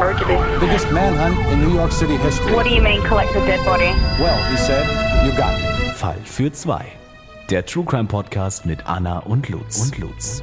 this? Biggest manhunt in New York City history. What do you mean, collect a dead body? Well, he said, you got it. Fall für zwei. Der True Crime Podcast mit Anna und Lutz. Und Lutz.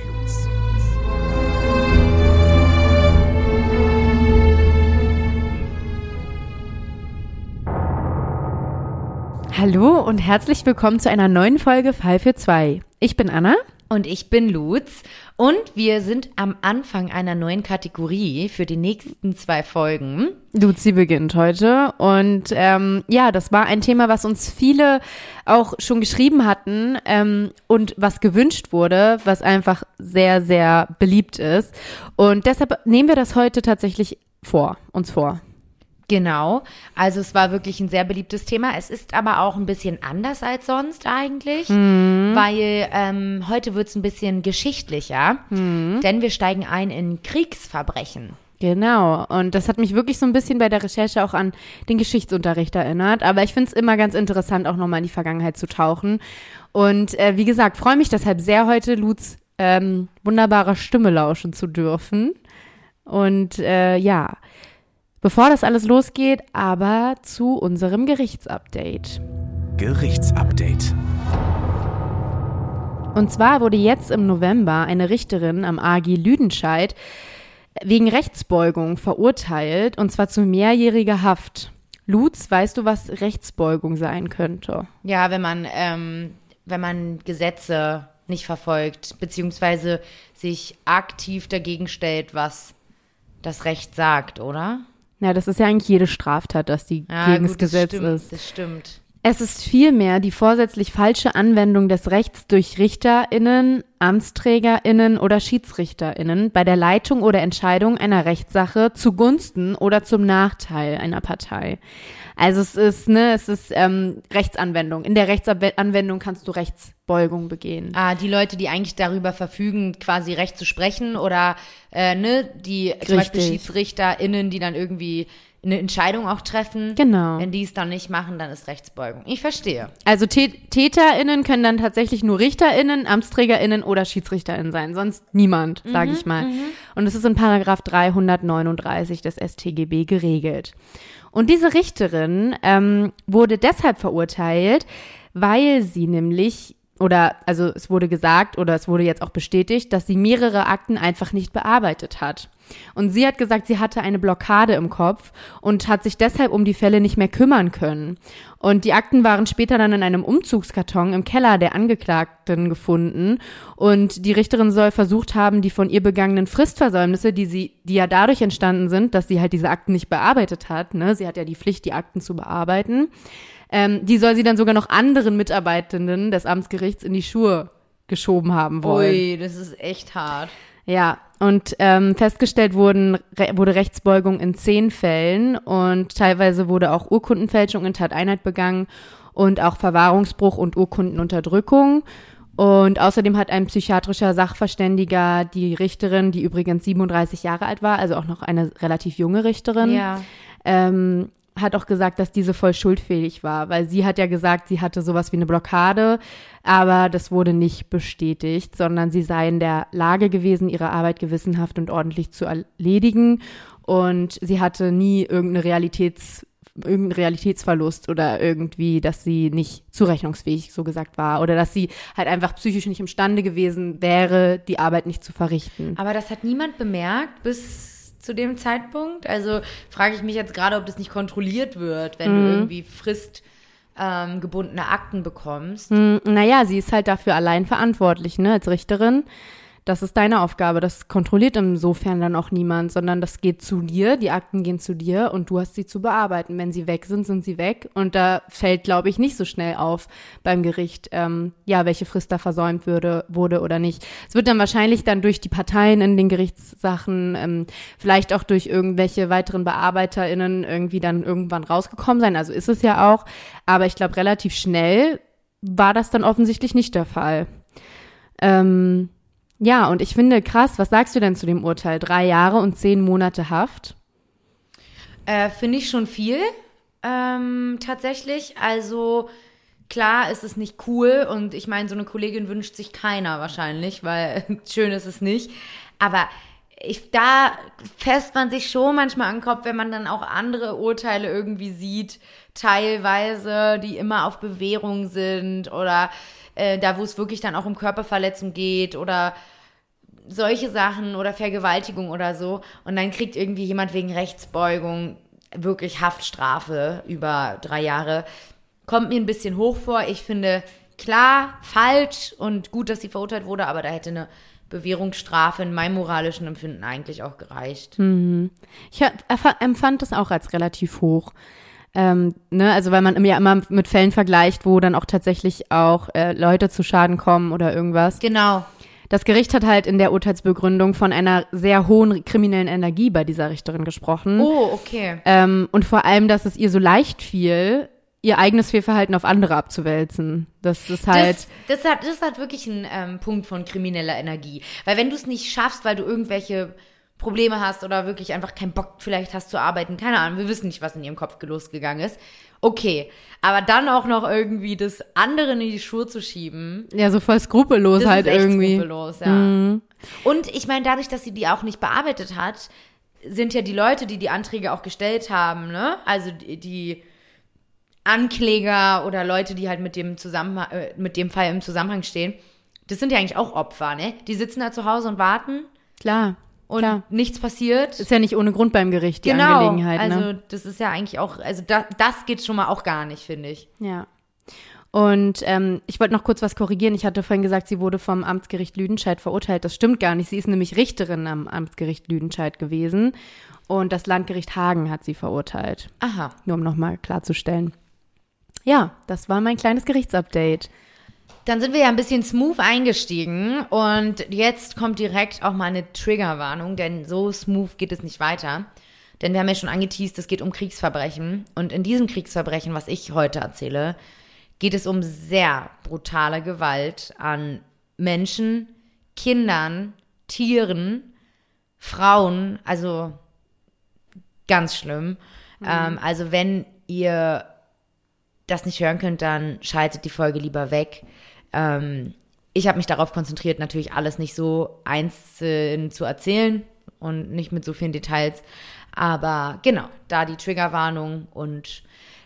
Hallo und herzlich willkommen zu einer neuen Folge Fall für zwei. Ich bin Anna. Und ich bin Lutz und wir sind am Anfang einer neuen Kategorie für die nächsten zwei Folgen. Luzi beginnt heute und ähm, ja, das war ein Thema, was uns viele auch schon geschrieben hatten ähm, und was gewünscht wurde, was einfach sehr, sehr beliebt ist. Und deshalb nehmen wir das heute tatsächlich vor, uns vor. Genau, also es war wirklich ein sehr beliebtes Thema. Es ist aber auch ein bisschen anders als sonst eigentlich, Mhm. weil ähm, heute wird es ein bisschen geschichtlicher, Mhm. denn wir steigen ein in Kriegsverbrechen. Genau. Und das hat mich wirklich so ein bisschen bei der Recherche auch an den Geschichtsunterricht erinnert. Aber ich finde es immer ganz interessant, auch nochmal in die Vergangenheit zu tauchen. Und äh, wie gesagt, freue mich deshalb sehr, heute Lutz ähm, wunderbarer Stimme lauschen zu dürfen. Und äh, ja, bevor das alles losgeht, aber zu unserem Gerichtsupdate. Gerichtsupdate. Und zwar wurde jetzt im November eine Richterin am AG Lüdenscheid wegen Rechtsbeugung verurteilt, und zwar zu mehrjähriger Haft. Lutz, weißt du, was Rechtsbeugung sein könnte? Ja, wenn man, ähm, wenn man Gesetze nicht verfolgt, beziehungsweise sich aktiv dagegen stellt, was das Recht sagt, oder? Ja, das ist ja eigentlich jede Straftat, dass die Ja, gegen das gut, das Gesetz stimmt, ist. Das stimmt. Es ist vielmehr die vorsätzlich falsche Anwendung des Rechts durch RichterInnen, AmtsträgerInnen oder SchiedsrichterInnen bei der Leitung oder Entscheidung einer Rechtssache zugunsten oder zum Nachteil einer Partei. Also es ist, ne, es ist ähm, Rechtsanwendung. In der Rechtsanwendung kannst du Rechtsbeugung begehen. Ah, die Leute, die eigentlich darüber verfügen, quasi Recht zu sprechen oder äh, ne, die zum Beispiel Richtig. SchiedsrichterInnen, die dann irgendwie eine Entscheidung auch treffen. Genau. Wenn die es dann nicht machen, dann ist Rechtsbeugung. Ich verstehe. Also Tä- TäterInnen können dann tatsächlich nur RichterInnen, AmtsträgerInnen oder SchiedsrichterInnen sein, sonst niemand, sage ich mal. Und es ist in Paragraph 339 des StGB geregelt. Und diese Richterin ähm, wurde deshalb verurteilt, weil sie nämlich oder also es wurde gesagt oder es wurde jetzt auch bestätigt, dass sie mehrere Akten einfach nicht bearbeitet hat. Und sie hat gesagt, sie hatte eine Blockade im Kopf und hat sich deshalb um die Fälle nicht mehr kümmern können. Und die Akten waren später dann in einem Umzugskarton im Keller der Angeklagten gefunden. Und die Richterin soll versucht haben, die von ihr begangenen Fristversäumnisse, die sie, die ja dadurch entstanden sind, dass sie halt diese Akten nicht bearbeitet hat, ne, sie hat ja die Pflicht, die Akten zu bearbeiten, ähm, die soll sie dann sogar noch anderen Mitarbeitenden des Amtsgerichts in die Schuhe geschoben haben wollen. Ui, das ist echt hart. Ja, und ähm, festgestellt wurden, re wurde Rechtsbeugung in zehn Fällen und teilweise wurde auch Urkundenfälschung in Tateinheit begangen und auch Verwahrungsbruch und Urkundenunterdrückung. Und außerdem hat ein psychiatrischer Sachverständiger die Richterin, die übrigens 37 Jahre alt war, also auch noch eine relativ junge Richterin, Ja. ähm, hat auch gesagt, dass diese voll schuldfähig war, weil sie hat ja gesagt, sie hatte sowas wie eine Blockade, aber das wurde nicht bestätigt, sondern sie sei in der Lage gewesen, ihre Arbeit gewissenhaft und ordentlich zu erledigen und sie hatte nie irgendeine Realitäts irgendeinen Realitätsverlust oder irgendwie, dass sie nicht zurechnungsfähig so gesagt war oder dass sie halt einfach psychisch nicht imstande gewesen wäre, die Arbeit nicht zu verrichten. Aber das hat niemand bemerkt bis zu dem Zeitpunkt. Also frage ich mich jetzt gerade, ob das nicht kontrolliert wird, wenn Mhm. du irgendwie fristgebundene ähm, gebundene Akten bekommst. Hm, Naja, sie ist halt dafür allein verantwortlich, ne, als Richterin. Das ist deine Aufgabe. Das kontrolliert insofern dann auch niemand, sondern das geht zu dir. Die Akten gehen zu dir und du hast sie zu bearbeiten. Wenn sie weg sind, sind sie weg. Und da fällt, glaube ich, nicht so schnell auf beim Gericht, ähm, ja, welche Frist da versäumt würde, wurde oder nicht. Es wird dann wahrscheinlich dann durch die Parteien in den Gerichtssachen, ähm, vielleicht auch durch irgendwelche weiteren BearbeiterInnen irgendwie dann irgendwann rausgekommen sein. Also ist es ja auch. Aber ich glaube, relativ schnell war das dann offensichtlich nicht der Fall. Ähm, ja, und ich finde krass, was sagst du denn zu dem Urteil? Drei Jahre und zehn Monate Haft? Äh, Finde ich schon viel, ähm, tatsächlich. Also klar ist es nicht cool und ich meine, so eine Kollegin wünscht sich keiner wahrscheinlich, weil schön ist es nicht. Aber ich, da fässt man sich schon manchmal an den Kopf, wenn man dann auch andere Urteile irgendwie sieht, teilweise, die immer auf Bewährung sind oder äh, da, wo es wirklich dann auch um Körperverletzung geht oder solche Sachen oder Vergewaltigung oder so. Und dann kriegt irgendwie jemand wegen Rechtsbeugung wirklich Haftstrafe über drei Jahre. Kommt mir ein bisschen hoch vor. Ich finde, klar, falsch und gut, dass sie verurteilt wurde, aber da hätte eine Bewährungsstrafe in meinem moralischen Empfinden eigentlich auch gereicht. Ich hab- erfa- empfand das auch als relativ hoch. Ähm, ne, also weil man ja immer mit Fällen vergleicht, wo dann auch tatsächlich auch äh, Leute zu Schaden kommen oder irgendwas. Genau. Das Gericht hat halt in der Urteilsbegründung von einer sehr hohen kriminellen Energie bei dieser Richterin gesprochen. Oh, okay. Ähm, und vor allem, dass es ihr so leicht fiel, ihr eigenes Fehlverhalten auf andere abzuwälzen. Das ist halt. Das, das, hat, das hat wirklich einen ähm, Punkt von krimineller Energie. Weil wenn du es nicht schaffst, weil du irgendwelche Probleme hast oder wirklich einfach keinen Bock vielleicht hast zu arbeiten, keine Ahnung, wir wissen nicht, was in ihrem Kopf losgegangen ist. Okay, aber dann auch noch irgendwie das anderen in die Schuhe zu schieben, ja, so voll skrupellos das halt ist echt irgendwie. skrupellos, ja. Und ich meine, dadurch, dass sie die auch nicht bearbeitet hat, sind ja die Leute, die die Anträge auch gestellt haben, ne? Also die, die Ankläger oder Leute, die halt mit dem Zusammenhang, äh, mit dem Fall im Zusammenhang stehen, das sind ja eigentlich auch Opfer, ne? Die sitzen da zu Hause und warten Klar. Und Klar. nichts passiert. Ist ja nicht ohne Grund beim Gericht die genau. Angelegenheit. also ne? das ist ja eigentlich auch, also da, das geht schon mal auch gar nicht, finde ich. Ja. Und ähm, ich wollte noch kurz was korrigieren. Ich hatte vorhin gesagt, sie wurde vom Amtsgericht Lüdenscheid verurteilt. Das stimmt gar nicht. Sie ist nämlich Richterin am Amtsgericht Lüdenscheid gewesen. Und das Landgericht Hagen hat sie verurteilt. Aha. Nur um nochmal klarzustellen. Ja, das war mein kleines Gerichtsupdate. Dann sind wir ja ein bisschen smooth eingestiegen und jetzt kommt direkt auch mal eine Triggerwarnung, denn so smooth geht es nicht weiter. Denn wir haben ja schon angeteased, es geht um Kriegsverbrechen. Und in diesem Kriegsverbrechen, was ich heute erzähle, geht es um sehr brutale Gewalt an Menschen, Kindern, Tieren, Frauen, also ganz schlimm. Ähm, also wenn ihr das nicht hören könnt, dann schaltet die Folge lieber weg. Ähm, ich habe mich darauf konzentriert, natürlich alles nicht so einzeln zu erzählen und nicht mit so vielen Details. Aber genau, da die Triggerwarnung und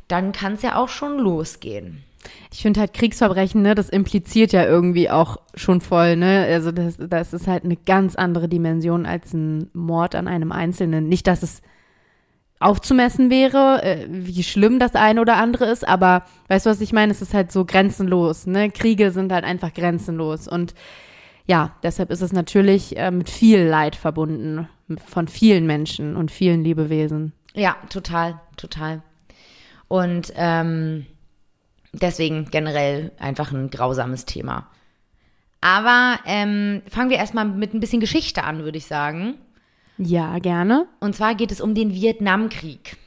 dann kann es ja auch schon losgehen. Ich finde halt Kriegsverbrechen, ne, das impliziert ja irgendwie auch schon voll, ne? Also das, das ist halt eine ganz andere Dimension als ein Mord an einem Einzelnen. Nicht, dass es aufzumessen wäre, äh, wie schlimm das eine oder andere ist, aber weißt du, was ich meine? Es ist halt so grenzenlos, ne? Kriege sind halt einfach grenzenlos und ja, deshalb ist es natürlich äh, mit viel Leid verbunden von vielen Menschen und vielen Lebewesen. Ja, total, total. Und ähm, deswegen generell einfach ein grausames Thema. Aber ähm, fangen wir erstmal mit ein bisschen Geschichte an, würde ich sagen. Ja, gerne. Und zwar geht es um den Vietnamkrieg.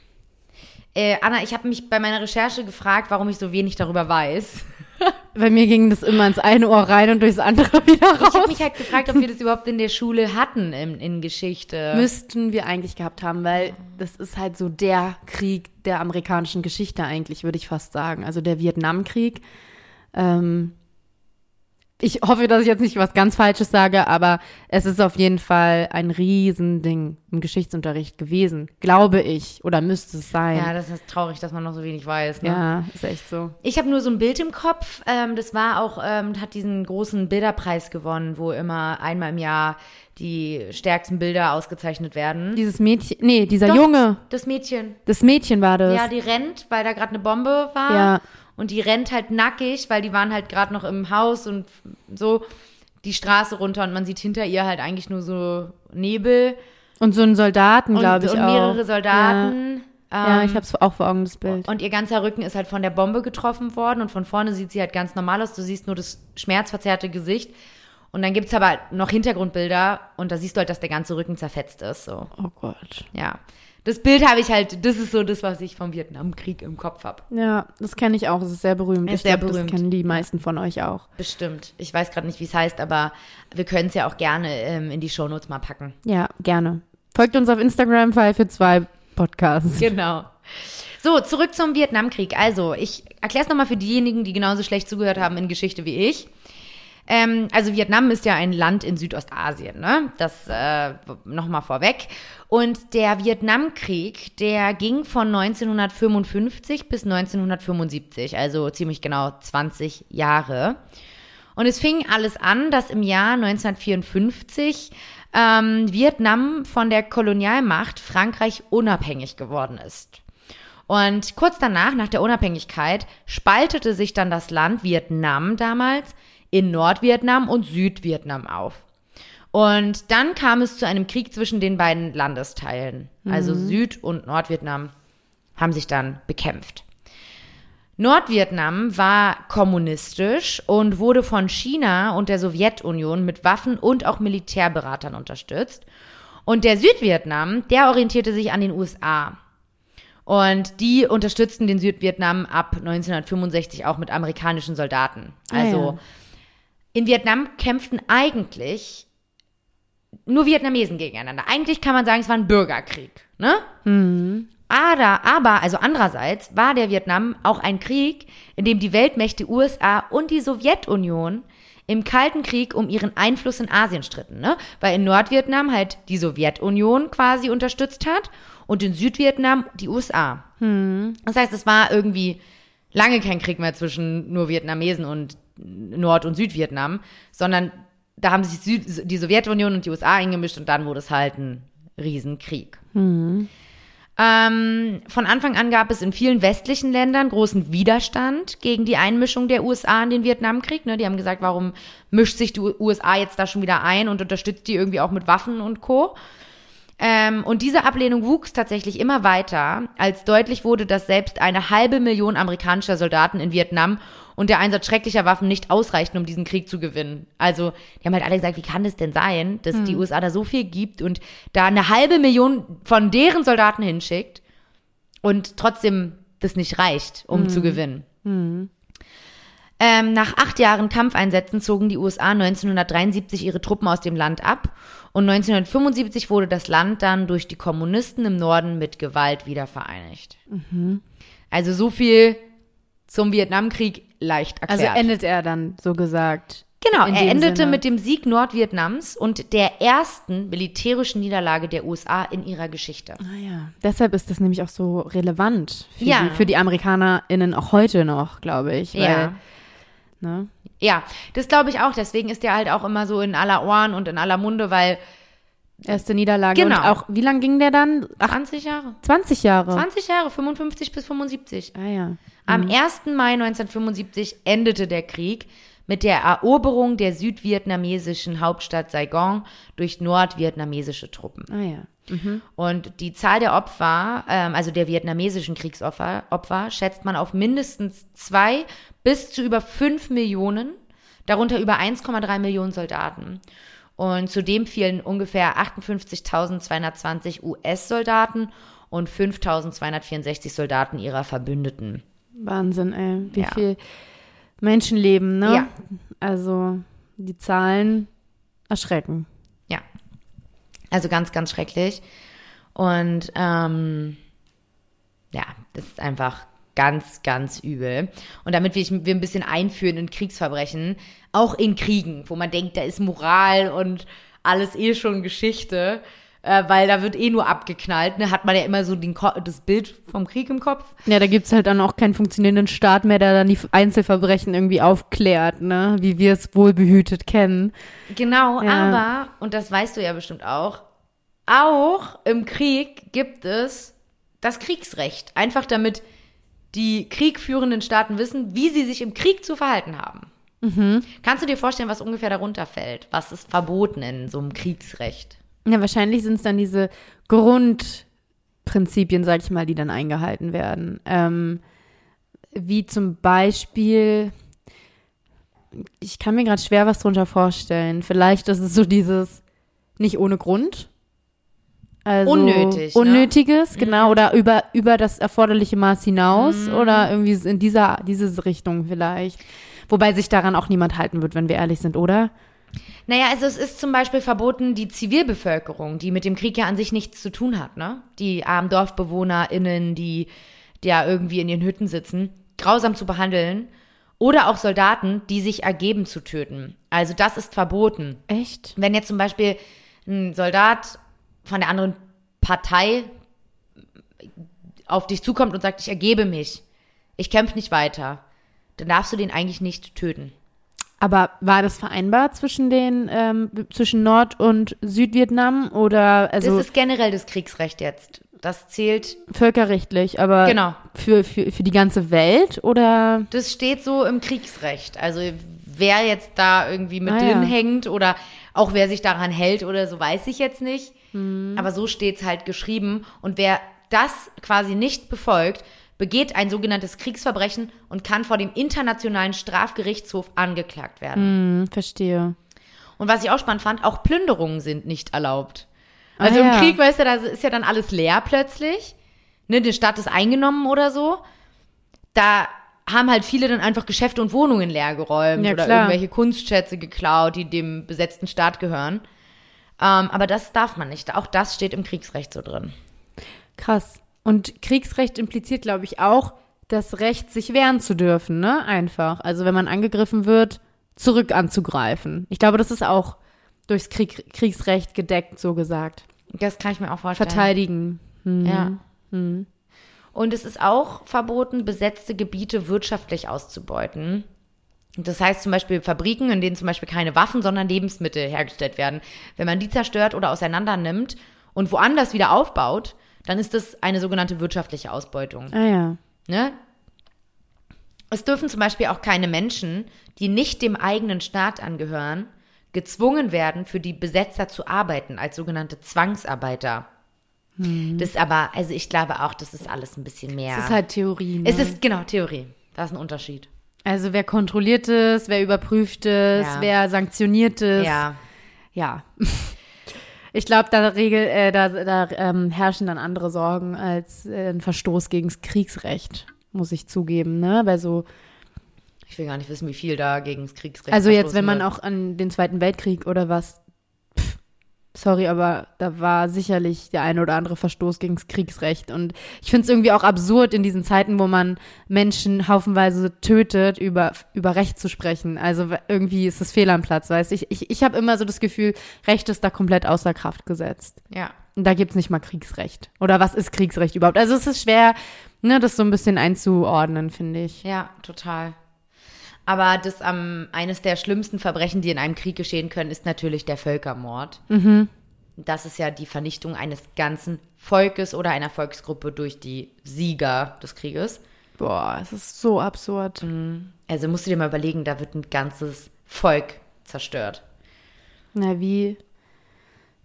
Äh, Anna, ich habe mich bei meiner Recherche gefragt, warum ich so wenig darüber weiß. Bei mir ging das immer ins eine Ohr rein und durchs andere wieder raus. Ich habe mich halt gefragt, ob wir das überhaupt in der Schule hatten in, in Geschichte. Müssten wir eigentlich gehabt haben, weil das ist halt so der Krieg der amerikanischen Geschichte eigentlich, würde ich fast sagen. Also der Vietnamkrieg. Ähm, ich hoffe, dass ich jetzt nicht was ganz Falsches sage, aber es ist auf jeden Fall ein Riesending im Geschichtsunterricht gewesen, glaube ich, oder müsste es sein. ja, das ist traurig, dass man noch so wenig weiß. Ne? Ja, ist echt so. Ich habe nur so ein Bild im Kopf. Ähm, das war auch, ähm, hat diesen großen Bilderpreis gewonnen, wo immer einmal im Jahr die stärksten Bilder ausgezeichnet werden. Dieses Mädchen, nee, dieser Doch, Junge, Das Mädchen. das Mädchen war das. Ja, die rennt, weil da gerade eine Bombe war. Ja. Und die rennt halt nackig, weil die waren halt gerade noch im Haus und so die Straße runter und man sieht hinter ihr halt eigentlich nur so Nebel und so einen Soldaten, glaube ich und auch. mehrere Soldaten. Ja, ja Ähm, ich habe es auch vor Augen, das Bild. Und ihr ganzer Rücken ist halt von der Bombe getroffen worden und von vorne sieht sie halt ganz normal aus. Du siehst nur das schmerzverzerrte Gesicht. Und dann gibt's aber noch Hintergrundbilder und da siehst du halt, dass der ganze Rücken zerfetzt ist. So, Oh Gott. ja. Das Bild habe ich halt, das ist so das, was ich vom Vietnamkrieg im Kopf habe. Ja, das kenne ich auch. Es ist sehr berühmt. Ist ich sehr glaub, berühmt. Das kennen die meisten von euch auch. Bestimmt. Ich weiß gerade nicht, wie es heißt, aber wir können es ja auch gerne ähm, in die Shownotes mal packen. Ja, gerne. Folgt uns auf Instagram, Fall für zwei Podcasts. Genau. So, zurück zum Vietnamkrieg. Also, ich erkläre es nochmal für diejenigen, die genauso schlecht zugehört haben in Geschichte wie ich. Ähm, also Vietnam ist ja ein Land in Südostasien, ne? Das äh, nochmal vorweg. Und der Vietnamkrieg, der ging von 1955 bis 1975, also ziemlich genau 20 Jahre. Und es fing alles an, dass im Jahr 1954 ähm, Vietnam von der Kolonialmacht Frankreich unabhängig geworden ist. Und kurz danach, nach der Unabhängigkeit, spaltete sich dann das Land Vietnam damals in Nordvietnam und Südvietnam auf. Und dann kam es zu einem Krieg zwischen den beiden Landesteilen. Also Süd- und Nordvietnam haben sich dann bekämpft. Nordvietnam war kommunistisch und wurde von China und der Sowjetunion mit Waffen und auch Militärberatern unterstützt. Und der Südvietnam, der orientierte sich an den USA. Und die unterstützten den Südvietnam ab 1965 auch mit amerikanischen Soldaten. Ah, Also ja. In Vietnam kämpften eigentlich nur Vietnamesen gegeneinander. Eigentlich kann man sagen, es war ein Bürgerkrieg. Ne? Aber, aber, also andererseits war der Vietnam auch ein Krieg, in dem die Weltmächte USA und die Sowjetunion im Kalten Krieg um ihren Einfluss in Asien stritten, ne? Weil in Nordvietnam halt die Sowjetunion quasi unterstützt hat und in Südvietnam die USA. Das heißt, es war irgendwie lange kein Krieg mehr zwischen nur Vietnamesen und Nord- und Südvietnam, sondern da haben sich Süd die Sowjetunion und die USA eingemischt und dann wurde es halt ein Riesenkrieg. Ähm, von Anfang an gab es in vielen westlichen Ländern großen Widerstand gegen die Einmischung der USA in den Vietnamkrieg. Ne? Die haben gesagt, warum mischt sich die USA jetzt da schon wieder ein und unterstützt die irgendwie auch mit Waffen und Co. Ähm, und diese Ablehnung wuchs tatsächlich immer weiter, als deutlich wurde, dass selbst eine halbe Million amerikanischer Soldaten in Vietnam und der Einsatz schrecklicher Waffen nicht ausreichten, um diesen Krieg zu gewinnen. Also, die haben halt alle gesagt, wie kann das denn sein, dass die USA da so viel gibt und da eine halbe Million von deren Soldaten hinschickt und trotzdem das nicht reicht, um zu gewinnen. Ähm, nach acht Jahren Kampfeinsätzen zogen die USA 1973 ihre Truppen aus dem Land ab und 1975 wurde das Land dann durch die Kommunisten im Norden mit Gewalt wieder vereinigt. Also so viel zum Vietnamkrieg leicht Also erklärt. endet er dann, so gesagt. genau, er endete Sinne. mit dem Sieg Nordvietnams und der ersten militärischen Niederlage der USA in ihrer Geschichte. Ah ja. Deshalb ist das nämlich auch so relevant für, Ja. die, für die AmerikanerInnen auch heute noch, glaube ich. Weil, Ja. Ne? Ja, das glaube ich auch. Deswegen ist der halt auch immer so in aller Ohren und in aller Munde, weil Erste Niederlage. Genau. Und auch, wie lang ging der dann? Ach, 20 Jahre. 20 Jahre. 20 Jahre, 55 bis 75. Ah ja. Am 1. Mai 1975 endete der Krieg mit der Eroberung der südvietnamesischen Hauptstadt Saigon durch nordvietnamesische Truppen. Ah ja. Und die Zahl der Opfer, ähm, also der vietnamesischen Kriegsopfer, Opfer, schätzt man auf mindestens zwei bis zu über fünf Millionen, darunter über 1,3 Millionen Soldaten. Und zudem fielen ungefähr 58.220 US-Soldaten und 5.264 Soldaten ihrer Verbündeten. Wahnsinn, ey. Wie Ja. viel Menschenleben, ne? Ja. Also, die Zahlen erschrecken. Ja. Also ganz, ganz schrecklich. Und ähm, ja, das ist einfach ganz, ganz übel. Und damit wir, wir ein bisschen einführen in Kriegsverbrechen, auch in Kriegen, wo man denkt, da ist Moral und alles eh schon Geschichte, äh, weil da wird eh nur abgeknallt, ne? hat man ja immer so den Ko das Bild vom Krieg im Kopf. Ja, da gibt's halt dann auch keinen funktionierenden Staat mehr, der dann die Einzelverbrechen irgendwie aufklärt, ne? Wie wir es wohl behütet kennen. Genau, Ja. aber, und das weißt du ja bestimmt auch, auch im Krieg gibt es das Kriegsrecht. Einfach damit die kriegführenden Staaten wissen, wie sie sich im Krieg zu verhalten haben. Kannst du dir vorstellen, was ungefähr darunter fällt? Was ist verboten in so einem Kriegsrecht? Ja, wahrscheinlich sind es dann diese Grundprinzipien, sag ich mal, die dann eingehalten werden. Ähm, wie zum Beispiel, ich kann mir gerade schwer was drunter vorstellen. Vielleicht ist es so dieses nicht ohne Grund. Also Unnötig, ne? Unnötiges, genau, oder über, über das erforderliche Maß hinaus oder irgendwie in dieser, diese Richtung vielleicht. Wobei sich daran auch niemand halten wird, wenn wir ehrlich sind, oder? Naja, also es ist zum Beispiel verboten, die Zivilbevölkerung, die mit dem Krieg ja an sich nichts zu tun hat, ne? Die armen DorfbewohnerInnen, die, die ja irgendwie in ihren Hütten sitzen, grausam zu behandeln Oder auch Soldaten, die sich ergeben zu töten. Also das ist verboten. Echt? Wenn jetzt zum Beispiel ein Soldat von der anderen Partei auf dich zukommt und sagt, ich ergebe mich, ich kämpfe nicht weiter, dann darfst du den eigentlich nicht töten. Aber war das vereinbar zwischen den ähm, zwischen Nord- und Südvietnam oder also das ist generell das Kriegsrecht jetzt. Das zählt, völkerrechtlich, aber Genau. für, für, für die ganze Welt oder das steht so im Kriegsrecht. Also wer jetzt da irgendwie mit Ah, drin ja. hängt oder auch wer sich daran hält oder so, weiß ich jetzt nicht. Hm. Aber so steht's halt geschrieben. Und wer das quasi nicht befolgt, begeht ein sogenanntes Kriegsverbrechen und kann vor dem Internationalen Strafgerichtshof angeklagt werden. hm, verstehe. Und was ich auch spannend fand, auch Plünderungen sind nicht erlaubt. Also Ah, im ja. Krieg, weißt du, da ist ja dann alles leer plötzlich. Ne, die Stadt ist eingenommen oder so. Da haben halt viele dann einfach Geschäfte und Wohnungen leer geräumt Ja, oder klar. irgendwelche Kunstschätze geklaut, die dem besetzten Staat gehören. Ähm, aber das darf man nicht. Auch das steht im Kriegsrecht so drin. Krass. Und Kriegsrecht impliziert, glaube ich, auch das Recht, sich wehren zu dürfen, ne? Einfach. Also wenn man angegriffen wird, zurück anzugreifen. Ich glaube, das ist auch durchs Krieg, Kriegsrecht gedeckt, so gesagt. Das kann ich mir auch vorstellen. Verteidigen. Hm. Ja. Und es ist auch verboten, besetzte Gebiete wirtschaftlich auszubeuten. Das heißt zum Beispiel Fabriken, in denen zum Beispiel keine Waffen, sondern Lebensmittel hergestellt werden. Wenn man die zerstört oder auseinander nimmt und woanders wieder aufbaut, dann ist das eine sogenannte wirtschaftliche Ausbeutung. Ah ja. Ne? Es dürfen zum Beispiel auch keine Menschen, die nicht dem eigenen Staat angehören, gezwungen werden, für die Besetzer zu arbeiten, als sogenannte Zwangsarbeiter. Das ist aber, also ich glaube auch, das ist alles ein bisschen mehr. Es ist halt Theorie. Ne? Es ist genau Theorie. Da ist ein Unterschied. Also wer kontrolliert es, wer überprüft es, Ja. wer sanktioniert es. Ja. Ja. Ich glaube, da, regel, äh, da, da ähm, herrschen dann andere Sorgen als äh, ein Verstoß gegen das Kriegsrecht, muss ich zugeben, ne? Bei so, Ich will gar nicht wissen, wie viel da gegen das Kriegsrecht also jetzt, wenn man wird. auch an den Zweiten Weltkrieg oder was, sorry, aber da war sicherlich der eine oder andere Verstoß gegen das Kriegsrecht. Und ich finde es irgendwie auch absurd in diesen Zeiten, wo man Menschen haufenweise tötet, über, über Recht zu sprechen. Also irgendwie ist es fehl am Platz, weißt du? Ich, ich, ich habe immer so das Gefühl, Recht ist da komplett außer Kraft gesetzt. Ja. Und da gibt's nicht mal Kriegsrecht. Oder was ist Kriegsrecht überhaupt? Also es ist schwer, ne, das so ein bisschen einzuordnen, finde ich. Ja, total. Aber das ähm, eines der schlimmsten Verbrechen, die in einem Krieg geschehen können, ist natürlich der Völkermord. Das ist ja die Vernichtung eines ganzen Volkes oder einer Volksgruppe durch die Sieger des Krieges. Boah, es ist so absurd. Also musst du dir mal überlegen, da wird ein ganzes Volk zerstört. Na, wie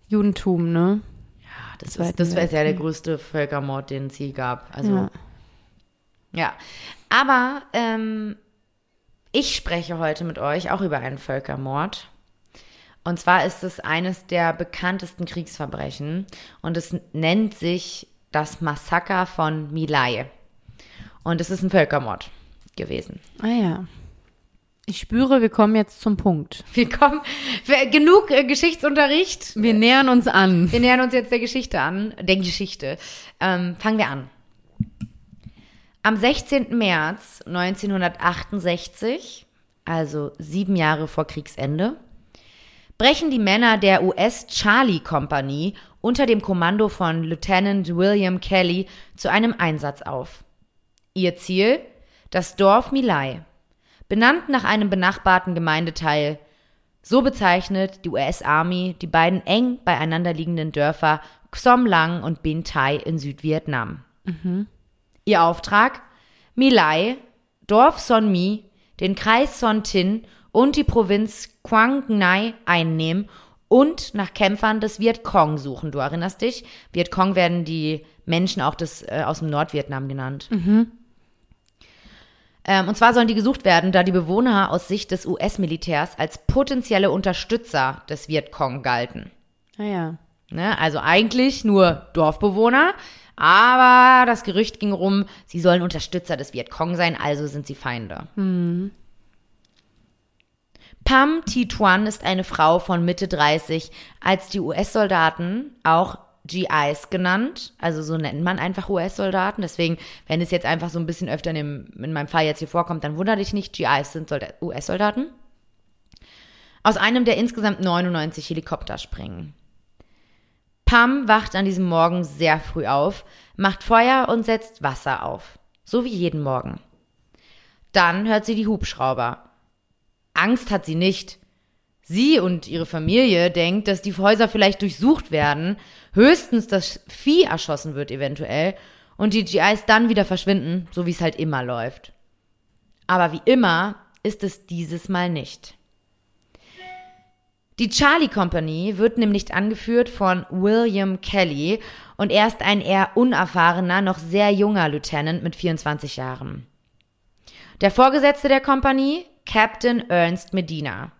Judentum, ne? Ja, das, Zweiten ist, das wäre ja der größte Völkermord, den es je gab. Also Ja. Ja, aber ähm, ich spreche heute mit euch auch über einen Völkermord. Und zwar ist es eines der bekanntesten Kriegsverbrechen und es nennt sich das Massaker von Milai. Und es ist ein Völkermord gewesen. Ah ja. Ich spüre, wir kommen jetzt zum Punkt. Wir kommen, genug äh, Geschichtsunterricht. Wir nähern uns an. Wir nähern uns jetzt der Geschichte an, der Geschichte. Ähm, fangen wir an. Am 16. März 1968, also sieben Jahre vor Kriegsende, brechen die Männer der US-Charlie-Kompanie unter dem Kommando von Lieutenant William Kelly zu einem Einsatz auf. Ihr Ziel? Das Dorf Milai, benannt nach einem benachbarten Gemeindeteil. So bezeichnet die US-Army die beiden eng beieinander liegenden Dörfer Xom Lang und Bin Tai in Südvietnam. Ihr Auftrag? Milai, Dorf Son Mi, den Kreis Son Tin und die Provinz Quang Ngai einnehmen und nach Kämpfern des Vietcong suchen. Du erinnerst dich? Vietcong werden die Menschen auch des, äh, aus dem Nordvietnam genannt. Ähm, und zwar sollen die gesucht werden, da die Bewohner aus Sicht des US-Militärs als potenzielle Unterstützer des Vietcong galten. Ah ja. Ne? Also eigentlich nur Dorfbewohner, aber das Gerücht ging rum, sie sollen Unterstützer des Vietcong sein, also sind sie Feinde. Pam Thi Tuan ist eine Frau von Mitte 30, als die US-Soldaten, auch GIs genannt. Also so nennt man einfach US-Soldaten. Deswegen, wenn es jetzt einfach so ein bisschen öfter in, dem, in meinem Fall jetzt hier vorkommt, dann wundert dich nicht. GIs sind US-Soldaten. Aus einem der insgesamt 99 Helikopter springen. Pam wacht an diesem Morgen sehr früh auf, macht Feuer und setzt Wasser auf. So wie jeden Morgen. Dann hört sie die Hubschrauber. Angst hat sie nicht. Sie und ihre Familie denkt, dass die Häuser vielleicht durchsucht werden, höchstens das Vieh erschossen wird eventuell und die GIs dann wieder verschwinden, so wie es halt immer läuft. Aber wie immer ist es dieses Mal nicht. Die Charlie Company wird nämlich angeführt von William Kelly und er ist ein eher unerfahrener, noch sehr junger Lieutenant mit 24 Jahren. Der Vorgesetzte der Kompanie, Captain Ernst Medina.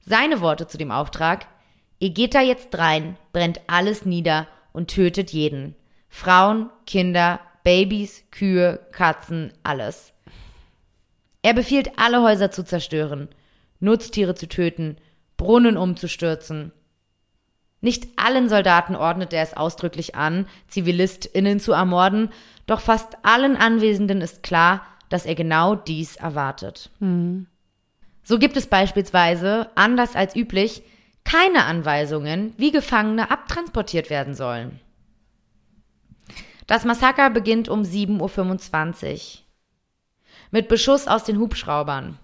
Seine Worte zu dem Auftrag, ihr geht da jetzt rein, brennt alles nieder und tötet jeden. Frauen, Kinder, Babys, Kühe, Katzen, alles. Er befiehlt alle Häuser zu zerstören, Nutztiere zu töten, Brunnen umzustürzen. Nicht allen Soldaten ordnet er es ausdrücklich an, ZivilistInnen zu ermorden, doch fast allen Anwesenden ist klar, dass er genau dies erwartet. Mhm. So gibt es beispielsweise, anders als üblich, keine Anweisungen, wie Gefangene abtransportiert werden sollen. Das Massaker beginnt um 7.25 Uhr. Mit Beschuss aus den Hubschraubern.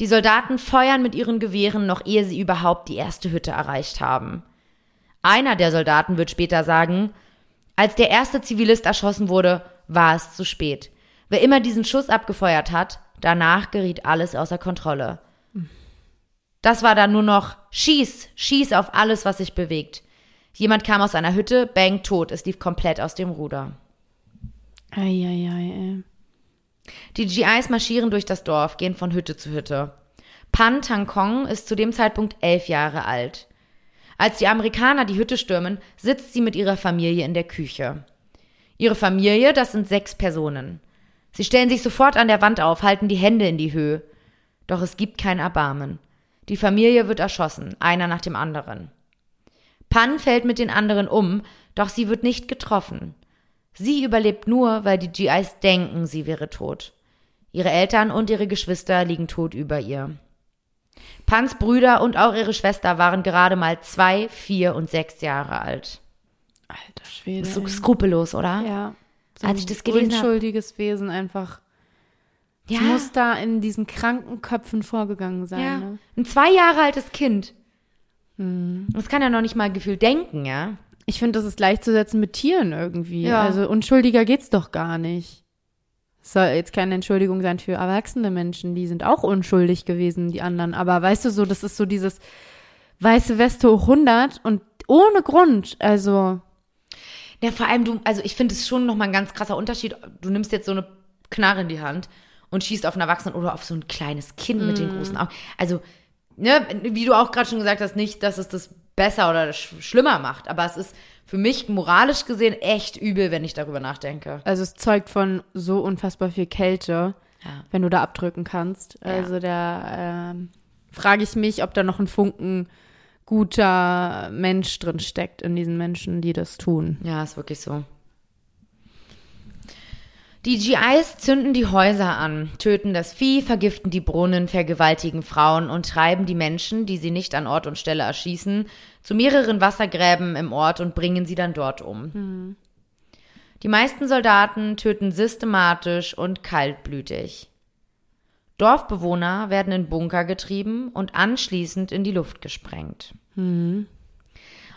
Die Soldaten feuern mit ihren Gewehren, noch ehe sie überhaupt die erste Hütte erreicht haben. Einer der Soldaten wird später sagen, als der erste Zivilist erschossen wurde, war es zu spät. Wer immer diesen Schuss abgefeuert hat, Danach geriet alles außer Kontrolle. Das war dann nur noch Schieß, Schieß auf alles, was sich bewegt. Jemand kam aus einer Hütte, bang, tot. Es lief komplett aus dem Ruder. Eieiei, ey. Die GIs marschieren durch das Dorf, gehen von Hütte zu Hütte. Pan Tangkong ist zu dem Zeitpunkt elf Jahre alt. Als die Amerikaner die Hütte stürmen, sitzt sie mit ihrer Familie in der Küche. Ihre Familie, das sind sechs Personen. Sie stellen sich sofort an der Wand auf, halten die Hände in die Höhe. Doch es gibt kein Erbarmen. Die Familie wird erschossen, einer nach dem anderen. Pan fällt mit den anderen um, doch sie wird nicht getroffen. Sie überlebt nur, weil die GIs denken, sie wäre tot. Ihre Eltern und ihre Geschwister liegen tot über ihr. Pans Brüder und auch ihre Schwester waren gerade mal zwei, vier und sechs Jahre alt. Alter Schwede. So skrupellos, oder? Ja so als ich das gelesen habe. unschuldiges Wesen einfach. Ja. Es muss da in diesen kranken Köpfen vorgegangen sein. Ja. Ne? Ein zwei Jahre altes Kind. Hm. Das kann ja noch nicht mal gefühlt denken, ja. Ich finde, das ist gleichzusetzen mit Tieren irgendwie. Ja. Also unschuldiger geht's doch gar nicht. Das soll jetzt keine Entschuldigung sein für erwachsene Menschen, die sind auch unschuldig gewesen, die anderen. Aber weißt du so, das ist so dieses weiße Weste hoch 100 und ohne Grund. Also ja, vor allem du, also ich finde es schon nochmal ein ganz krasser Unterschied. Du nimmst jetzt so eine Knarre in die Hand und schießt auf einen Erwachsenen oder auf so ein kleines Kind mm. mit den mm. großen Augen. Also, ne, wie du auch gerade schon gesagt hast, nicht, dass es das besser oder sch schlimmer macht, aber es ist für mich moralisch gesehen echt übel, wenn ich darüber nachdenke. Also es zeugt von so unfassbar viel Kälte, ja. wenn du da abdrücken kannst. Also ja. da äh, frage ich mich, ob da noch ein Funken guter Mensch drin steckt in diesen Menschen, die das tun. Ja, ist wirklich so. Die GIs zünden die Häuser an, töten das Vieh, vergiften die Brunnen, vergewaltigen Frauen und treiben die Menschen, die sie nicht an Ort und Stelle erschießen, zu mehreren Wassergräben im Ort und bringen sie dann dort um. Mhm. Die meisten Soldaten töten systematisch und kaltblütig. Dorfbewohner werden in Bunker getrieben und anschließend in die Luft gesprengt. Mhm.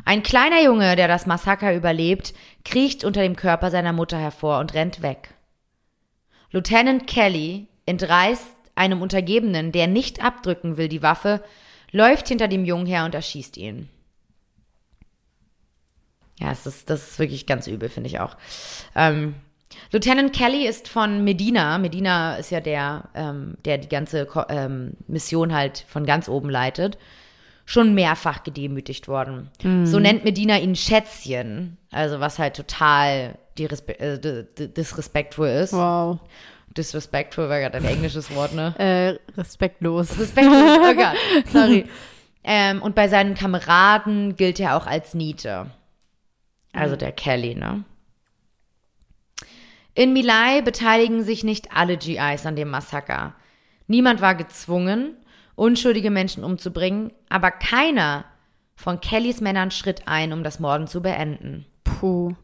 Ein kleiner Junge, der das Massaker überlebt, kriecht unter dem Körper seiner Mutter hervor und rennt weg. Lieutenant Kelly entreißt einem Untergebenen, der nicht abdrücken will, die Waffe, läuft hinter dem Jungen her und erschießt ihn. Ja, das ist, das ist wirklich ganz übel, finde ich auch. Ähm, Lieutenant Kelly ist von Medina. Medina ist ja der, ähm, der die ganze ähm, Mission halt von ganz oben leitet. Schon mehrfach gedemütigt worden. Mhm. So nennt Medina ihn Schätzchen. Also was halt total äh, disrespectful ist. Wow. Disrespectful war gerade ein englisches Wort, ne? Äh, respektlos. Respektlos, oh Gott, sorry. ähm, und bei seinen Kameraden gilt er auch als Niete. Also der Kelly, ne? In Milai beteiligen sich nicht alle GIs an dem Massaker. Niemand war gezwungen, unschuldige Menschen umzubringen, aber keiner von Kellys Männern schritt ein, um das Morden zu beenden. Puh.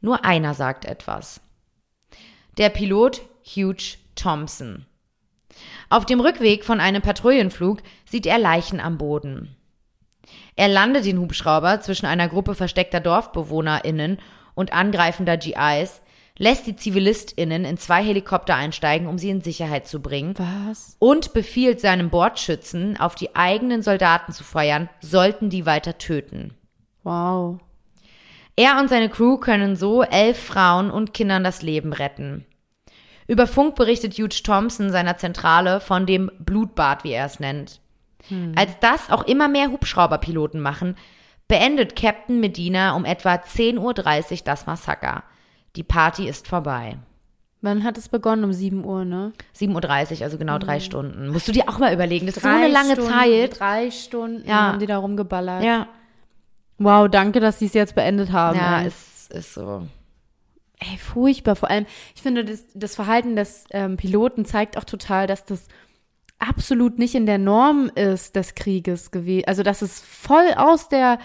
Nur einer sagt etwas. Der Pilot Hugh Thompson. Auf dem Rückweg von einem Patrouillenflug sieht er Leichen am Boden. Er landet den Hubschrauber zwischen einer Gruppe versteckter DorfbewohnerInnen und angreifender GIs, lässt die ZivilistInnen in zwei Helikopter einsteigen, um sie in Sicherheit zu bringen Was? und befiehlt seinem Bordschützen, auf die eigenen Soldaten zu feuern, sollten die weiter töten. Wow. Er und seine Crew können so elf Frauen und Kindern das Leben retten. Über Funk berichtet Hugh Thompson seiner Zentrale von dem Blutbad, wie er es nennt. Als das auch immer mehr Hubschrauberpiloten machen, beendet Captain Medina um etwa 10.30 Uhr das Massaker. Die Party ist vorbei. Wann hat es begonnen? Um 7 Uhr, ne? 7.30 Uhr, also genau drei Stunden. Musst du dir auch mal überlegen. Das ist so Drei eine lange Stunden, Zeit. Drei Stunden Ja. haben die da rumgeballert. Ja, Wow, danke, dass sie es jetzt beendet haben. ja, ist, ist so. Ey, furchtbar. Vor allem, ich finde, das, das Verhalten des ähm, Piloten zeigt auch total, dass das absolut nicht in der Norm ist des Krieges gewesen. Also, dass es voll aus der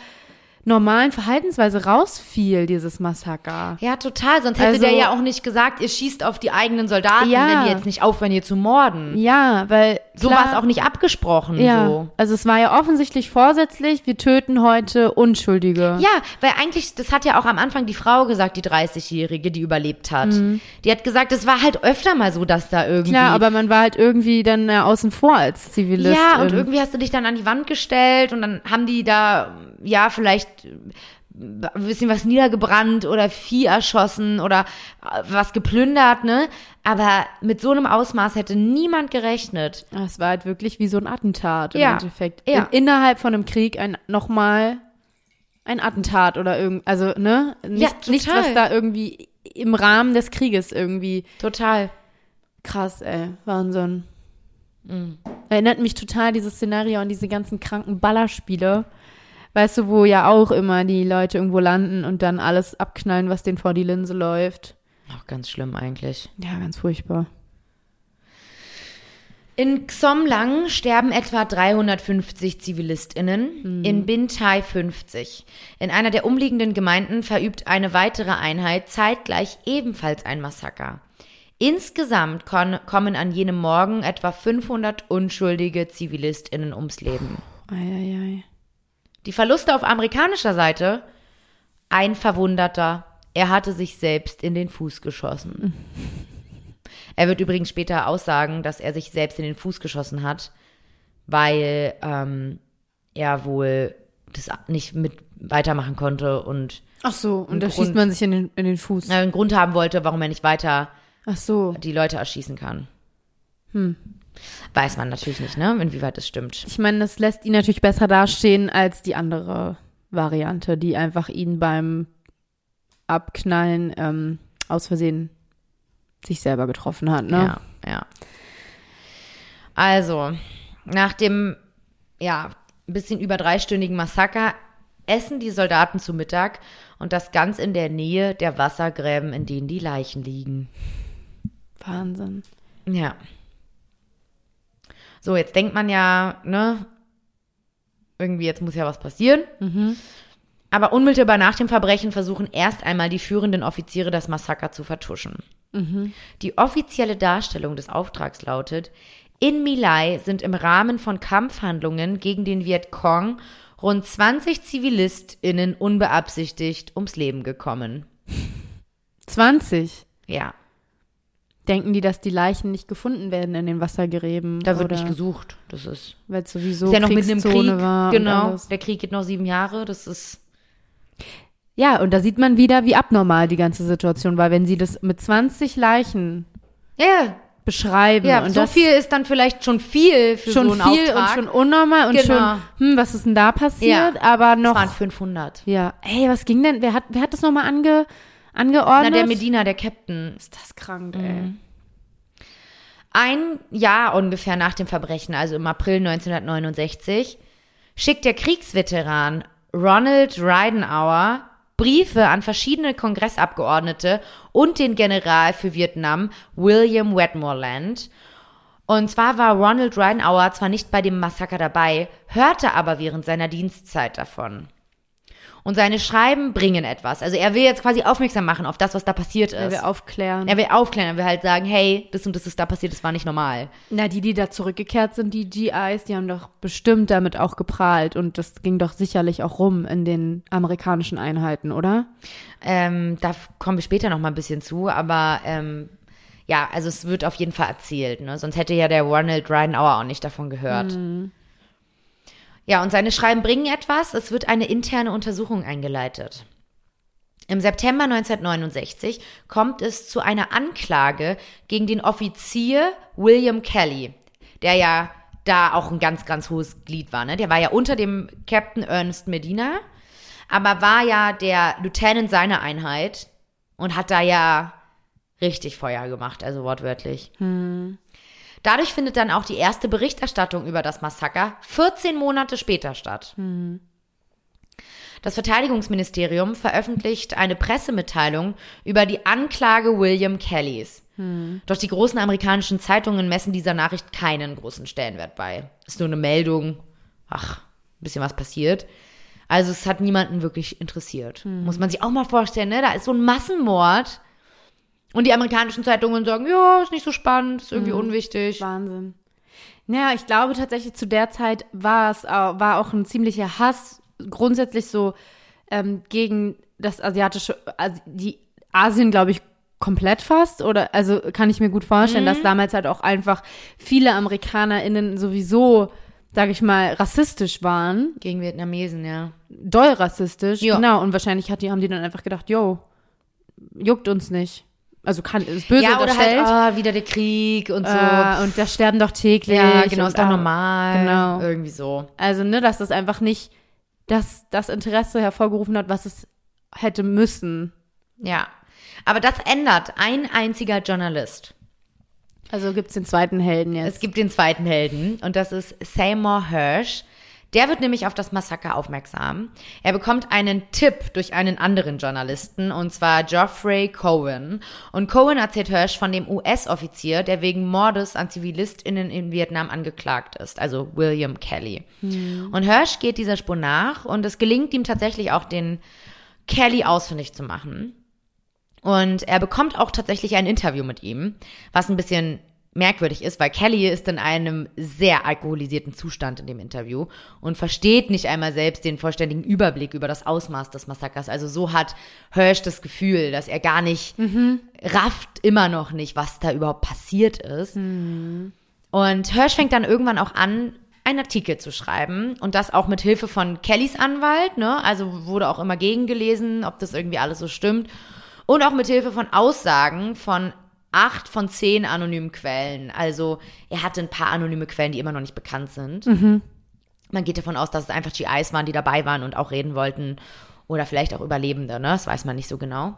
normalen Verhaltensweise rausfiel, dieses Massaker. Ja, total. Sonst hätte Also- der ja auch nicht gesagt, ihr schießt auf die eigenen Soldaten, Ja. wenn die jetzt nicht aufhören, hier zu morden. Ja, weil So war es auch nicht abgesprochen. Ja, So. also es war ja offensichtlich vorsätzlich, wir töten heute Unschuldige. Ja, weil eigentlich, das hat ja auch am Anfang die Frau gesagt, die 30-Jährige, die überlebt hat. Die hat gesagt, es war halt öfter mal so, dass da irgendwie. Mhm. Klar, aber man war halt irgendwie dann äh, außen vor als Zivilist. ja, und irgendwie hast du dich dann an die Wand gestellt und dann haben die da, ja, vielleicht ein bisschen was niedergebrannt oder Vieh erschossen oder äh, was geplündert, ne? Aber mit so einem Ausmaß hätte niemand gerechnet. Es war halt wirklich wie so ein Attentat im Ja, Endeffekt. ja. In, innerhalb von einem Krieg ein nochmal ein Attentat oder irgend, also ne, nicht, Ja, nichts, was da irgendwie im Rahmen des Krieges irgendwie Total. krass, ey, Wahnsinn. Mhm. Erinnert mich total dieses Szenario an diese ganzen kranken Ballerspiele. Weißt du, wo ja auch immer die Leute irgendwo landen und dann alles abknallen, was denen vor die Linse läuft. Auch ganz schlimm eigentlich. Ja, ganz furchtbar. In Xomlang sterben etwa 350 ZivilistInnen, in Bintai 50. In einer der umliegenden Gemeinden verübt eine weitere Einheit zeitgleich ebenfalls ein Massaker. Insgesamt kon kommen an jenem Morgen etwa 500 unschuldige ZivilistInnen ums Leben. Eieiei. Die Verluste auf amerikanischer Seite? Ein Verwunderter. Er hatte sich selbst in den Fuß geschossen. Er wird übrigens später aussagen, dass er sich selbst in den Fuß geschossen hat, weil ähm, er wohl das nicht mit weitermachen konnte und Ach so, und da Grund. schießt man sich in den, in den Fuß. einen Grund haben wollte, warum er nicht weiter Ach so. die Leute erschießen kann. Weiß man natürlich nicht, ne? Inwieweit das stimmt. Ich meine, das lässt ihn natürlich besser dastehen als die andere Variante, die einfach ihn beim Abknallen ähm, aus Versehen sich selber getroffen hat, ne? Ja, ja. Also, nach dem, ja, ein bisschen über dreistündigen Massaker essen die Soldaten zu Mittag und das ganz in der Nähe der Wassergräben, in denen die Leichen liegen. Wahnsinn. Ja. So, jetzt denkt man ja, ne, irgendwie jetzt muss ja was passieren. Aber unmittelbar nach dem Verbrechen versuchen erst einmal die führenden Offiziere das Massaker zu vertuschen. Die offizielle Darstellung des Auftrags lautet, in Milai sind im Rahmen von Kampfhandlungen gegen den Vietcong rund 20 ZivilistInnen unbeabsichtigt ums Leben gekommen. 20. Ja, Denken die, dass die Leichen nicht gefunden werden in den Wassergräben? da wird oder nicht gesucht. Das ist Weil es sowieso ist ja noch im Kriegszone Krieg. war. genau. Der Krieg geht noch sieben Jahre. Das ist Ja, und da sieht man wieder, wie abnormal die ganze Situation war, wenn sie das mit 20 Leichen ja, beschreiben. ja. und so viel ist dann vielleicht schon viel für schon so einen viel Auftrag. und schon unnormal und Genau. schon, hm, was ist denn da passiert? Ja. Aber es noch, waren 500. ja, ey, was ging denn? Wer hat, wer hat das nochmal ange, Na, angeordnet? der Medina, der Captain. ist das krank, Mhm. ey. Ein Jahr ungefähr nach dem Verbrechen, also im April 1969, schickt der Kriegsveteran Ronald Ridenauer Briefe an verschiedene Kongressabgeordnete und den General für Vietnam, William Wetmoreland. Und zwar war Ronald Reinauer zwar nicht bei dem Massaker dabei, hörte aber während seiner Dienstzeit davon. Und seine Schreiben bringen etwas. Also er will jetzt quasi aufmerksam machen auf das, was da passiert ist. Er will aufklären. Er will aufklären, er will halt sagen, hey, das und das ist da passiert, das war nicht normal. Na, die, die da zurückgekehrt sind, die GIs, die haben doch bestimmt damit auch geprahlt. Und das ging doch sicherlich auch rum in den amerikanischen Einheiten, oder? Ähm, da kommen wir später noch mal ein bisschen zu, aber ähm, ja, also es wird auf jeden Fall erzählt, ne? Sonst hätte ja der Ronald Reinauer auch nicht davon gehört. Ja, und seine Schreiben bringen etwas. Es wird eine interne Untersuchung eingeleitet. Im September 1969 kommt es zu einer Anklage gegen den Offizier William Kelly, der ja da auch ein ganz, ganz hohes Glied war. Ne? Der war ja unter dem Captain Ernest Medina, aber war ja der Lieutenant seiner Einheit und hat da ja richtig Feuer gemacht, also wortwörtlich. Dadurch findet dann auch die erste Berichterstattung über das Massaker 14 Monate später statt. Das Verteidigungsministerium veröffentlicht eine Pressemitteilung über die Anklage William Kellys. Doch die großen amerikanischen Zeitungen messen dieser Nachricht keinen großen Stellenwert bei. Ist nur eine Meldung, ach, ein bisschen was passiert. Also es hat niemanden wirklich interessiert. Muss man sich auch mal vorstellen, ne? Da ist so ein Massenmord. Und die amerikanischen Zeitungen sagen, ja, ist nicht so spannend, ist irgendwie unwichtig. Wahnsinn. Naja, ich glaube tatsächlich zu der Zeit war es war auch ein ziemlicher Hass grundsätzlich so ähm, gegen das asiatische, also die Asien, glaube ich, komplett fast. Oder also kann ich mir gut vorstellen, dass damals halt auch einfach viele AmerikanerInnen sowieso, sage ich mal, rassistisch waren. Gegen Vietnamesen, ja. Doll rassistisch, Ja. genau. Und wahrscheinlich hat die, haben die dann einfach gedacht, yo, juckt uns nicht. Also kann ist böse Ja, oder halt, oh, wieder der Krieg und so. äh, und da sterben doch täglich. ja, genau, ist doch ah, normal. Genau. Irgendwie so. Also, ne, dass das einfach nicht das, das Interesse hervorgerufen hat, was es hätte müssen. Ja. Aber das ändert ein einziger Journalist. Also gibt's den zweiten Helden jetzt. Es gibt den zweiten Helden und das ist Seymour Hirsch. Der wird nämlich auf das Massaker aufmerksam. Er bekommt einen Tipp durch einen anderen Journalisten und zwar Geoffrey Cohen. Und Cohen erzählt Hirsch von dem US-Offizier, der wegen Mordes an ZivilistInnen in Vietnam angeklagt ist, also William Kelly. Und Hirsch geht dieser Spur nach und es gelingt ihm tatsächlich auch den Kelly ausfindig zu machen. Und er bekommt auch tatsächlich ein Interview mit ihm, was ein bisschen merkwürdig ist, weil Kelly ist in einem sehr alkoholisierten Zustand in dem Interview und versteht nicht einmal selbst den vollständigen Überblick über das Ausmaß des Massakers. Also so hat Hirsch das Gefühl, dass er gar nicht rafft immer noch nicht, was da überhaupt passiert ist. Und Hirsch fängt dann irgendwann auch an, einen Artikel zu schreiben und das auch mit Hilfe von Kellys Anwalt, ne? Also wurde auch immer gegengelesen, ob das irgendwie alles so stimmt. Und auch mit Hilfe von Aussagen von acht von zehn anonymen Quellen. Also er hatte ein paar anonyme Quellen, die immer noch nicht bekannt sind. Man geht davon aus, dass es einfach GIs waren, die dabei waren und auch reden wollten. Oder vielleicht auch Überlebende, ne? Das weiß man nicht so genau.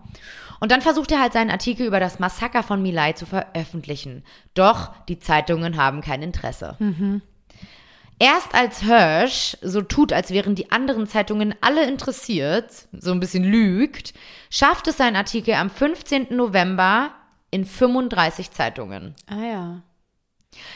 Und dann versucht er halt seinen Artikel über das Massaker von Milai zu veröffentlichen. Doch die Zeitungen haben kein Interesse. Erst als Hirsch so tut, als wären die anderen Zeitungen alle interessiert, so ein bisschen lügt, schafft es sein Artikel am 15. November in 35 Zeitungen. ah ja.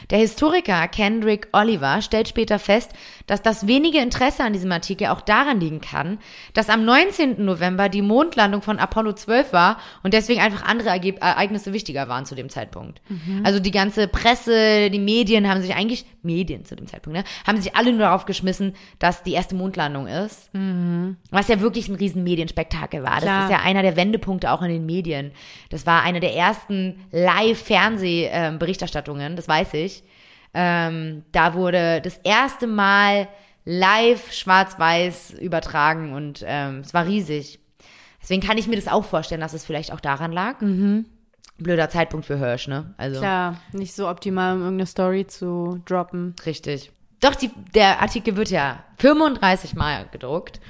Der Historiker Kendrick Oliver stellt später fest, dass das wenige Interesse an diesem Artikel auch daran liegen kann, dass am 19. November die Mondlandung von Apollo 12 war und deswegen einfach andere Ergeb Ereignisse wichtiger waren zu dem Zeitpunkt. Also die ganze Presse, die Medien haben sich eigentlich, Medien zu dem Zeitpunkt, ne, haben sich alle nur darauf geschmissen, dass die erste Mondlandung ist. Was ja wirklich ein riesen Medienspektakel war. Das Klar. ist ja einer der Wendepunkte auch in den Medien. Das war eine der ersten Live-Fernseh-Berichterstattungen, das weiß Ähm, da wurde das erste Mal live schwarz-weiß übertragen und ähm, es war riesig. Deswegen kann ich mir das auch vorstellen, dass es vielleicht auch daran lag. Blöder Zeitpunkt für Hirsch, ne? Also Klar, nicht so optimal, um irgendeine Story zu droppen. richtig. Doch die, der Artikel wird ja 35 Mal gedruckt